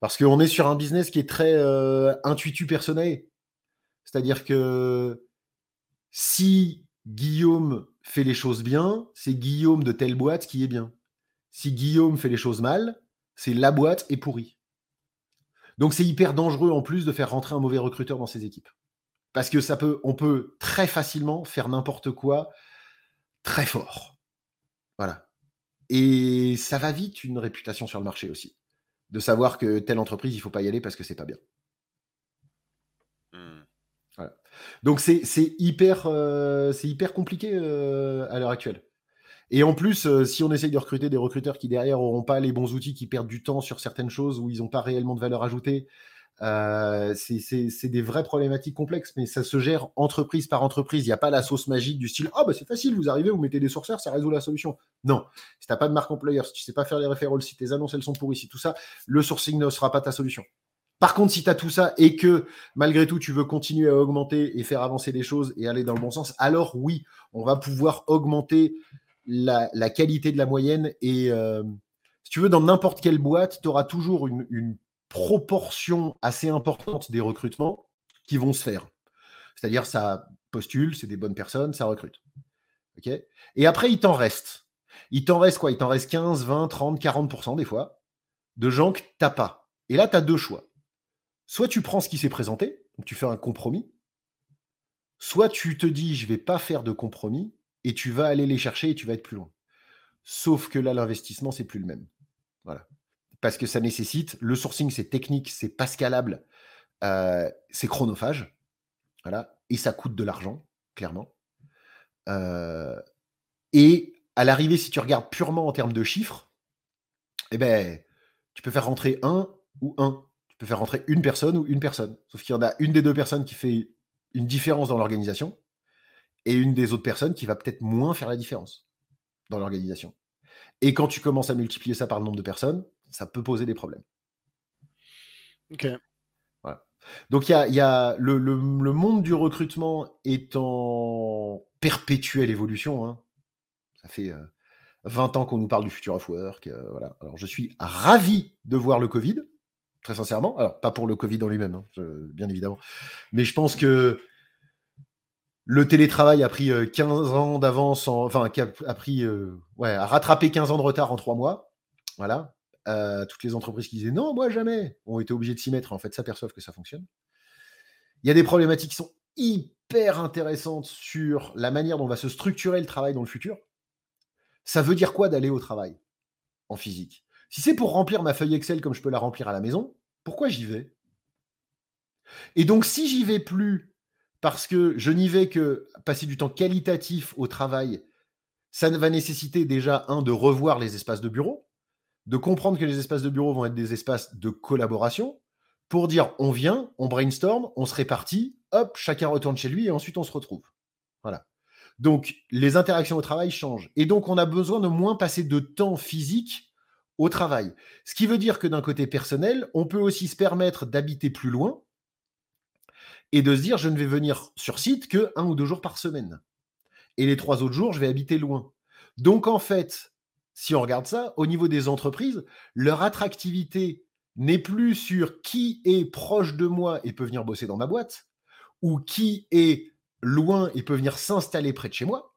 Parce qu'on est sur un business qui est très euh, intuitu personnel. C'est-à-dire que si Guillaume fait les choses bien, c'est Guillaume de telle boîte qui est bien. Si Guillaume fait les choses mal, c'est la boîte est pourrie. Donc c'est hyper dangereux en plus de faire rentrer un mauvais recruteur dans ses équipes. Parce que ça peut, on peut très facilement faire n'importe quoi très fort. Voilà. Et ça va vite une réputation sur le marché aussi. De savoir que telle entreprise, il ne faut pas y aller parce que c'est pas bien. Mmh. Voilà. Donc c'est hyper, euh, hyper compliqué euh, à l'heure actuelle. Et en plus, euh, si on essaye de recruter des recruteurs qui derrière n'auront pas les bons outils, qui perdent du temps sur certaines choses où ils n'ont pas réellement de valeur ajoutée, euh, c'est des vraies problématiques complexes, mais ça se gère entreprise par entreprise. Il n'y a pas la sauce magique du style Ah, bah c'est facile, vous arrivez, vous mettez des sourceurs, ça résout la solution. Non. Si tu n'as pas de marque employeur, si tu ne sais pas faire les référents, si tes annonces elles sont pourries, si tout ça, le sourcing ne sera pas ta solution. Par contre, si tu as tout ça et que malgré tout, tu veux continuer à augmenter et faire avancer les choses et aller dans le bon sens, alors oui, on va pouvoir augmenter la, qualité de la moyenne. Et euh, si tu veux, dans n'importe quelle boîte, tu auras toujours une, proportion assez importante des recrutements qui vont se faire. C'est-à-dire, ça postule, c'est des bonnes personnes, ça recrute. Et après, il t'en reste. Il t'en reste quoi? Il t'en reste 15, 20, 30, 40% des fois de gens que tu n'as pas. Et là, tu as deux choix. Soit tu prends ce qui s'est présenté, tu fais un compromis, soit tu te dis, je ne vais pas faire de compromis, et tu vas aller les chercher et tu vas être plus loin. Sauf que là, l'investissement, c'est plus le même. Voilà parce que ça nécessite, le sourcing, c'est technique, c'est pas scalable, euh, c'est chronophage, voilà, et ça coûte de l'argent, clairement. Euh, et à l'arrivée, si tu regardes purement en termes de chiffres, eh ben, tu peux faire rentrer un ou un. Tu peux faire rentrer une personne ou une personne. Sauf qu'il y en a une des deux personnes qui fait une différence dans l'organisation et une des autres personnes qui va peut-être moins faire la différence dans l'organisation. Et quand tu commences à multiplier ça par le nombre de personnes, ça peut poser des problèmes. Ok. Donc il y a, le, monde du recrutement est en perpétuelle évolution. Hein. Ça fait 20 euh, ans qu'on nous parle du future of work. Euh, voilà. Alors je suis ravi de voir le Covid, très sincèrement. Alors pas pour le Covid en lui-même, hein, bien évidemment. Mais je pense que le télétravail a pris 15 euh, ans d'avance, enfin, a, pris, ouais, a rattrapé 15 ans de retard en 3 mois. Voilà toutes les entreprises qui disaient non, moi jamais, ont été obligées de s'y mettre et en fait s'aperçoivent que ça fonctionne. Il y a des problématiques qui sont hyper intéressantes sur la manière dont va se structurer le travail dans le futur. Ça veut dire quoi d'aller au travail en physique? Si c'est pour remplir ma feuille Excel comme je peux la remplir à la maison, pourquoi j'y vais? Et donc, si j'y vais plus parce que je n'y vais que passer du temps qualitatif au travail, ça va nécessiter déjà, un, de revoir les espaces de bureau, de comprendre que les espaces de bureau vont être des espaces de collaboration, pour dire on vient, on brainstorm, on se répartit, hop, chacun retourne chez lui et ensuite on se retrouve. Voilà. Donc les interactions au travail changent. Et donc on a besoin de moins passer de temps physique au travail. Ce qui veut dire que d'un côté personnel, on peut aussi se permettre d'habiter plus loin et de se dire je ne vais venir sur site que un ou deux jours par semaine. Et les trois autres jours, je vais habiter loin. Donc en fait, si on regarde ça, au niveau des entreprises, leur attractivité n'est plus sur qui est proche de moi et peut venir bosser dans ma boîte, ou qui est loin et peut venir s'installer près de chez moi,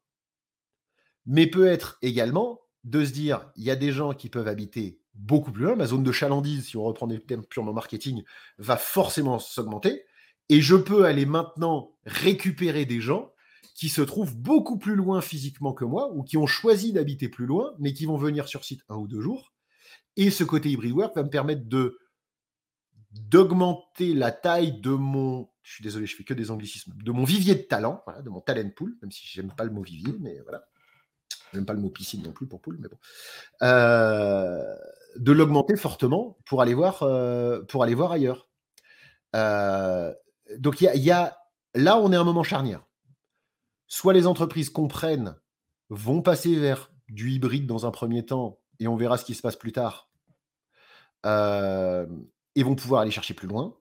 mais peut être également de se dire, il y a des gens qui peuvent habiter beaucoup plus loin, ma zone de chalandise, si on reprend des thèmes purement marketing, va forcément s'augmenter, et je peux aller maintenant récupérer des gens qui se trouvent beaucoup plus loin physiquement que moi, ou qui ont choisi d'habiter plus loin, mais qui vont venir sur site un ou deux jours. Et ce côté hybrid work va me permettre de d'augmenter la taille de mon, je suis désolé, je fais que des anglicismes, de mon vivier de talent, de mon talent pool, même si j'aime pas le mot vivier, mais voilà. J'aime pas le mot piscine non plus pour pool, mais bon. Euh, de l'augmenter fortement pour aller voir, euh, pour aller voir ailleurs. Euh, donc y, a, là, on est à un moment charnière. Soit les entreprises comprennent, vont passer vers du hybride dans un premier temps, et on verra ce qui se passe plus tard. et vont pouvoir aller chercher plus loin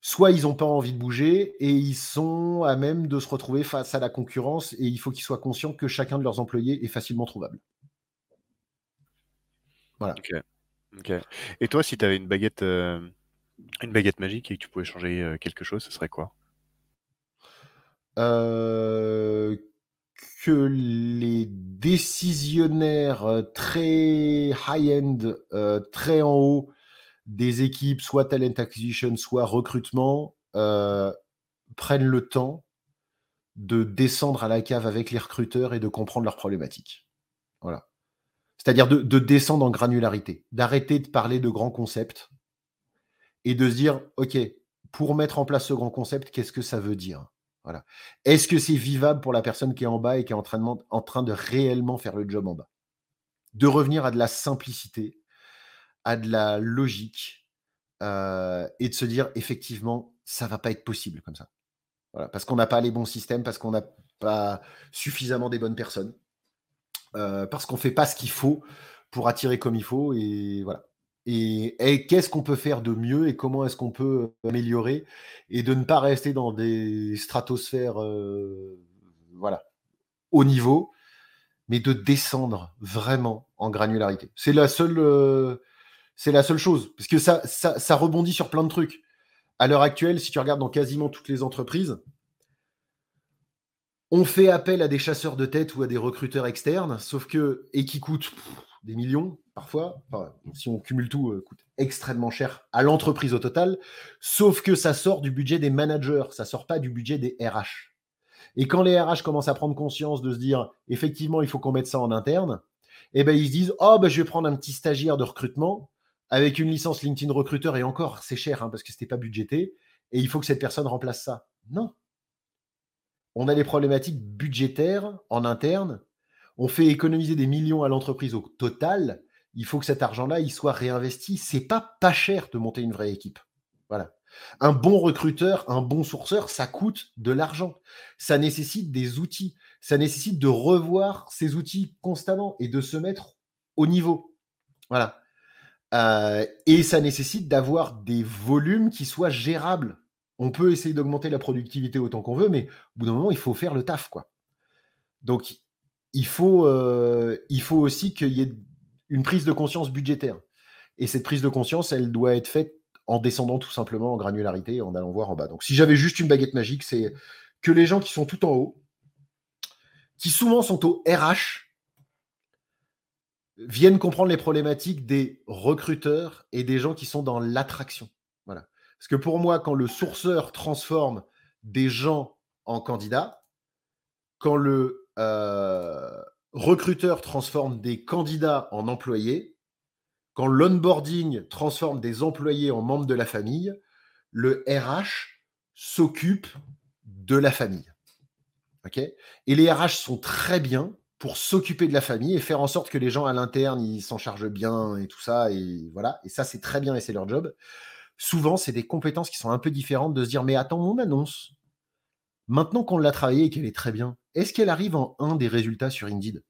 soit ils n'ont pas envie de bouger et ils sont à même de se retrouver face à la concurrence et il faut qu'ils soient conscients que chacun de leurs employés est facilement trouvable. Voilà. Et toi, si tu avais une baguette, euh, une baguette magique et que tu pouvais changer euh, quelque chose, ce serait quoi? Euh, Que les décisionnaires très high-end, très en haut, des équipes, soit talent acquisition, soit recrutement, euh, prennent le temps de descendre à la cave avec les recruteurs et de comprendre leurs problématiques. Voilà. C'est-à-dire de, descendre en granularité, d'arrêter de parler de grands concepts et de se dire, OK, pour mettre en place ce grand concept, qu'est-ce que ça veut dire? Voilà. Est-ce que c'est vivable pour la personne qui est en bas et qui est en train, de réellement faire le job en bas? De revenir à de la simplicité, à de la logique et de se dire effectivement, ça va pas être possible comme ça. Parce qu'on n'a pas les bons systèmes, parce qu'on n'a pas suffisamment des bonnes personnes, parce qu'on fait pas ce qu'il faut pour attirer comme il faut et voilà. Et, qu'est-ce qu'on peut faire de mieux et comment est-ce qu'on peut améliorer et de ne pas rester dans des stratosphères voilà au niveau, mais de descendre vraiment en granularité. C'est la seule seule chose. Parce que ça, ça, rebondit sur plein de trucs. À l'heure actuelle, si tu regardes dans quasiment toutes les entreprises, on fait appel à des chasseurs de tête ou à des recruteurs externes, sauf que, et qui coûtent des millions parfois, si on cumule tout, euh, coûte extrêmement cher à l'entreprise au total, sauf que ça sort du budget des managers, ça sort pas du budget des RH. Et quand les RH commencent à prendre conscience de se dire, effectivement, il faut qu'on mette ça en interne, eh ben, ils se disent, oh, ben, je vais prendre un petit stagiaire de recrutement, avec une licence LinkedIn recruteur, et encore, c'est cher hein, parce que ce n'était pas budgété, et il faut que cette personne remplace ça. Non. On a des problématiques budgétaires en interne. On fait économiser des millions à l'entreprise au total. Il faut que cet argent-là, il soit réinvesti. C'est pas pas cher de monter une vraie équipe. Voilà. Un bon recruteur, un bon sourceur, ça coûte de l'argent. Ça nécessite des outils. Ça nécessite de revoir ces outils constamment et de se mettre au niveau. Voilà. Euh, et ça nécessite d'avoir des volumes qui soient gérables. On peut essayer d'augmenter la productivité autant qu'on veut, mais au bout d'un moment, il faut faire le taf. Quoi. Donc, il faut, euh, il faut aussi qu'il y ait une prise de conscience budgétaire. Et cette prise de conscience, elle doit être faite en descendant tout simplement en granularité, en allant voir en bas. Donc, si j'avais juste une baguette magique, c'est que les gens qui sont tout en haut, qui souvent sont au RH, viennent comprendre les problématiques des recruteurs et des gens qui sont dans l'attraction. Voilà. Parce que pour moi, quand le sourceur transforme des gens en candidats, quand le, euh, recruteur transforme des candidats en employés, quand l'onboarding transforme des employés en membres de la famille, le RH s'occupe de la famille. et les RH sont très bien pour s'occuper de la famille et faire en sorte que les gens à l'interne, s'en chargent bien et tout ça. Et voilà. Et ça, c'est très bien et c'est leur job. Souvent, c'est des compétences qui sont un peu différentes de se dire, mais attends, mon annonce, maintenant qu'on l'a travaillée et qu'elle est très bien, est-ce qu'elle arrive en un des résultats sur Indeed?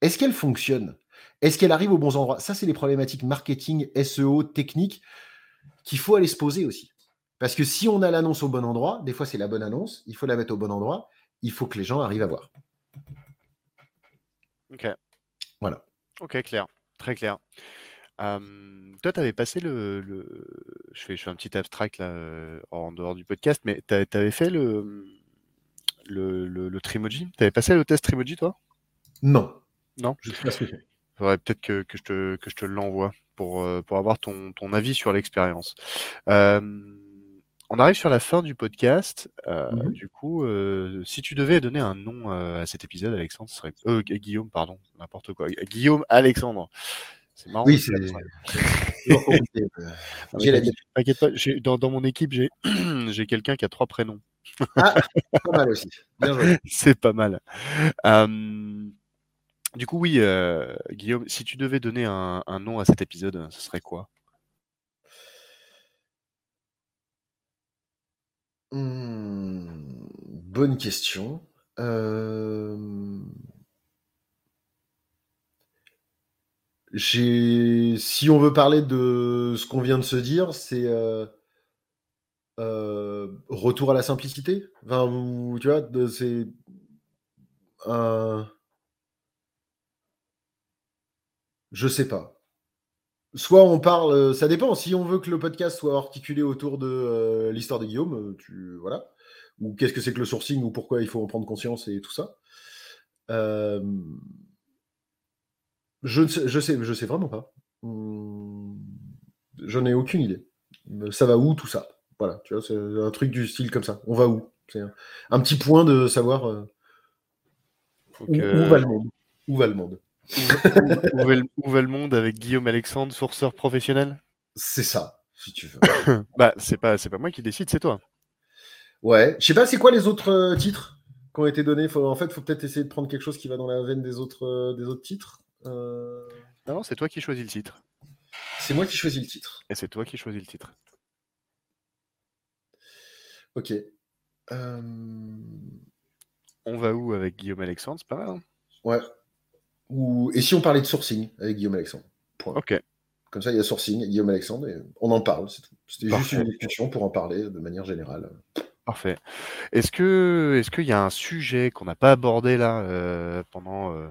Est-ce qu'elle fonctionne? Est-ce qu'elle arrive aux bons endroits? Ça, c'est les problématiques marketing, SEO, techniques qu'il faut aller se poser aussi. Parce que si on a l'annonce au bon endroit, des fois c'est la bonne annonce, il faut la mettre au bon endroit, il faut que les gens arrivent à voir. Ok. Voilà. Ok, clair. Très clair. toi, tu avais passé le, Je, fais, je fais un petit abstract là, en dehors du podcast, mais tu avais fait le, le, le, Trimoji Tu avais passé le test Trimoji, toi? Non. Non Je sais pas ce que faudrait peut-être que, que, je te, que je te l'envoie pour, euh, pour avoir ton, ton avis sur l'expérience. on arrive sur la fin du podcast. Euh, mmh du coup, euh, si tu devais donner un nom à cet épisode, Alexandre, ce serait Guillaume, pardon, n'importe quoi. Guillaume Alexandre. C'est marrant. Oui, c'est. Pas, dans, dans, mon équipe, j'ai j'ai quelqu'un qui a trois prénoms. Ah, pas mal aussi. C'est pas mal. Du coup, oui, euh, Guillaume, si tu devais donner un, nom à cet épisode, ce serait quoi? Mmh, Bonne question. Euh, si on veut parler de ce qu'on vient de se dire, c'est euh, retour à la simplicité? Enfin, tu vois, c'est un Je sais pas. Soit on parle, euh, ça dépend. Si on veut que le podcast soit articulé autour de euh, l'histoire de Guillaume, euh, tu voilà. Ou qu'est-ce que c'est que le sourcing ou pourquoi il faut en prendre conscience et tout ça. je, sais, je sais, je sais vraiment pas. Hmm, je n'ai aucune idée. Ça va où tout ça? Voilà, tu vois, c'est un truc du style comme ça. On va où? C'est un, petit point de savoir où, va le monde? Où va le monde où, va le monde avec Guillaume Alexandre, sourceur professionnel? C'est ça, si tu veux. bah, c'est pas, c'est pas moi qui décide, c'est toi. Ouais, je sais pas, c'est quoi les autres euh, titres qui ont été donnés? En fait, il faut peut-être essayer de prendre quelque chose qui va dans la veine des autres, euh, des autres titres. Euh. Non, c'est toi qui choisis le titre. C'est moi qui choisis le titre. Et c'est toi qui choisis le titre. Ok. On va où avec Guillaume Alexandre? C'est pas mal. Hein ouais. Et si on parlait de sourcing avec Guillaume Alexandre? Ok. Comme ça, il y a sourcing, Guillaume Alexandre, et on en parle. C'était juste une discussion pour en parler de manière générale. Parfait. Est-ce que est-ce qu'il y a un sujet qu'on n'a pas abordé là euh, pendant euh,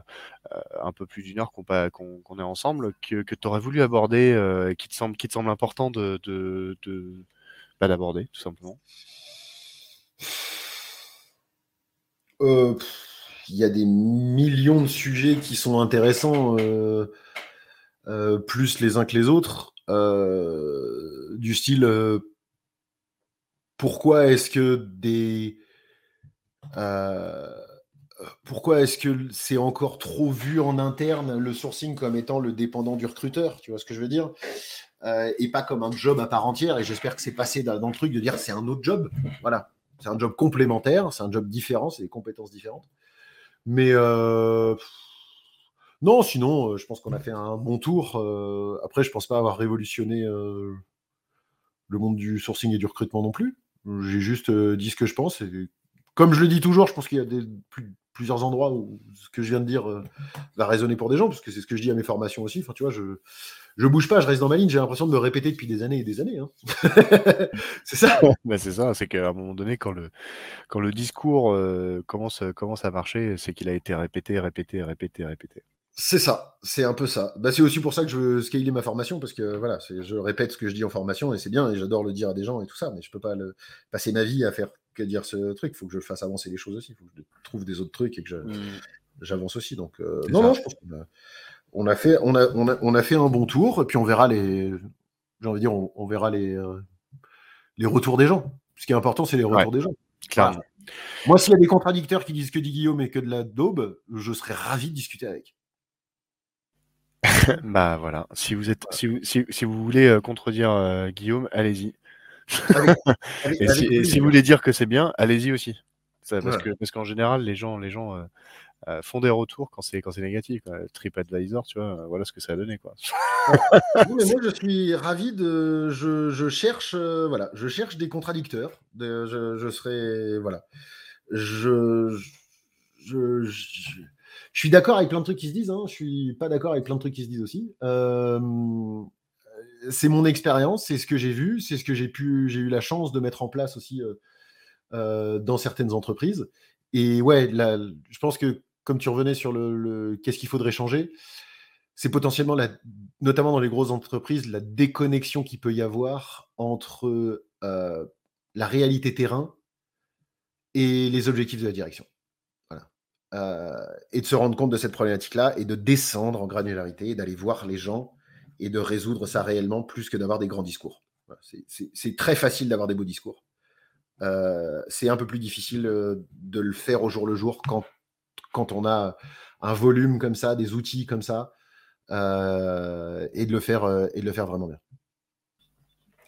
euh, un peu plus d'une heure qu'on est ensemble que, que tu aurais voulu aborder et qui te semble qui te semble important de, de, de bah, d'aborder tout simplement? Il y a des millions de sujets qui sont intéressants, euh, euh, plus les uns que les autres, euh, du style pourquoi est-ce que des pourquoi est-ce que c'est encore trop vu en interne le sourcing comme étant le dépendant du recruteur, tu vois ce que je veux dire? Et pas comme un job à part entière. Et j'espère que c'est passé dans le truc de dire c'est un autre job. Voilà, c'est un job complémentaire, c'est un job différent, c'est des compétences différentes. Mais euh, non, sinon, euh, je pense qu'on a fait un bon tour. Euh, après, je pense pas avoir révolutionné le monde du sourcing et du recrutement non plus. J'ai juste dit ce que je pense. Comme je le dis toujours, je pense qu'il y a plusieurs endroits où ce que je viens de dire va résonner pour des gens, parce que c'est ce que je dis à mes formations aussi. Je bouge pas, je reste dans ma ligne. J'ai l'impression de me répéter depuis des années et des années. Hein. c'est ça. Bah, c'est ça. C'est qu'à un moment donné, quand le, quand le discours euh, commence, commence à marcher, c'est qu'il a été répété, répété, répété, répété. C'est ça, c'est un peu ça. Bah, c'est aussi pour ça que je veux scaler ma formation, parce que voilà, je répète ce que je dis en formation et c'est bien, et j'adore le dire à des gens et tout ça, mais je peux pas le, passer ma vie à faire que dire ce truc. Il faut que je fasse avancer les choses aussi. Il faut que je trouve des autres trucs et que mmh. j'avance aussi. Donc, euh, non, non, je pense a, on a fait, on a, on a, fait un bon tour, et puis on verra les, j'ai dire, on, verra les, euh, les retours des gens. Ce qui est important, c'est les retours des gens. Clairement. Moi, s'il y a des contradicteurs qui disent que dit Guillaume et que de la daube, je serais ravi de discuter avec. bah voilà, si vous êtes, si vous, si, si vous voulez euh, contredire euh, Guillaume, allez-y. et si, si, vous voulez dire que c'est bien, allez-y aussi. Ça, parce que parce qu'en général, les gens, les gens euh, euh, font des retours quand c'est quand c'est négatif. Quoi. TripAdvisor, tu vois, voilà ce que ça a donné, quoi. mais moi, je suis ravi de, je, je cherche, voilà, je cherche des contradicteurs. De, je, je serai, voilà, je, je, je suis d'accord avec plein de trucs qui se disent, hein. je suis pas d'accord avec plein de trucs qui se disent aussi. Euh, c'est mon expérience, c'est ce que j'ai vu, c'est ce que j'ai pu, j'ai eu la chance de mettre en place aussi euh, euh, dans certaines entreprises. Et ouais, je pense que comme tu revenais sur le, qu'est-ce qu'il faudrait changer, c'est potentiellement, notamment dans les grosses entreprises, la déconnexion qu'il peut y avoir entre la réalité terrain et les objectifs de la direction. Euh, et de se rendre compte de cette problématique-là et de descendre en granularité et d'aller voir les gens et de résoudre ça réellement plus que d'avoir des grands discours. c'est très facile d'avoir des beaux discours. Euh, c'est un peu plus difficile euh, de le faire au jour le jour quand, quand on a un volume comme ça, des outils comme ça, et, de le faire, et de le faire vraiment bien.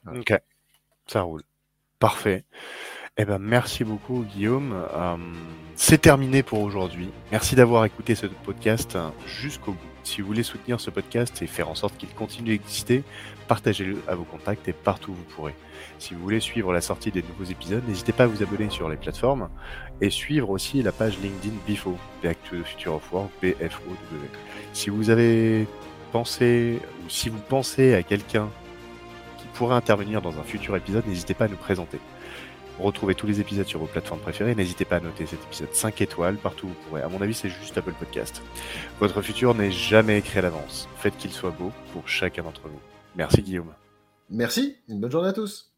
Ok, ça roule. Parfait. Eh ben, merci beaucoup, Guillaume. Euh, c'est terminé pour aujourd'hui. Merci d'avoir écouté ce podcast jusqu'au bout. Si vous voulez soutenir ce podcast et faire en sorte qu'il continue d'exister, partagez-le à vos contacts et partout où vous pourrez. Si vous voulez suivre la sortie des nouveaux épisodes, n'hésitez pas à vous abonner sur les plateformes et suivre aussi la page LinkedIn BIFO, Back to the Future of Work, BFOW. Si vous avez pensé ou si vous pensez à quelqu'un qui pourrait intervenir dans un futur épisode, n'hésitez pas à nous présenter. Retrouvez tous les épisodes sur vos plateformes préférées. N'hésitez pas à noter cet épisode 5 étoiles partout où vous pourrez. À mon avis, c'est juste Apple Podcast. Votre futur n'est jamais écrit à l'avance. Faites qu'il soit beau pour chacun d'entre vous. Merci Guillaume. Merci. Une bonne journée à tous.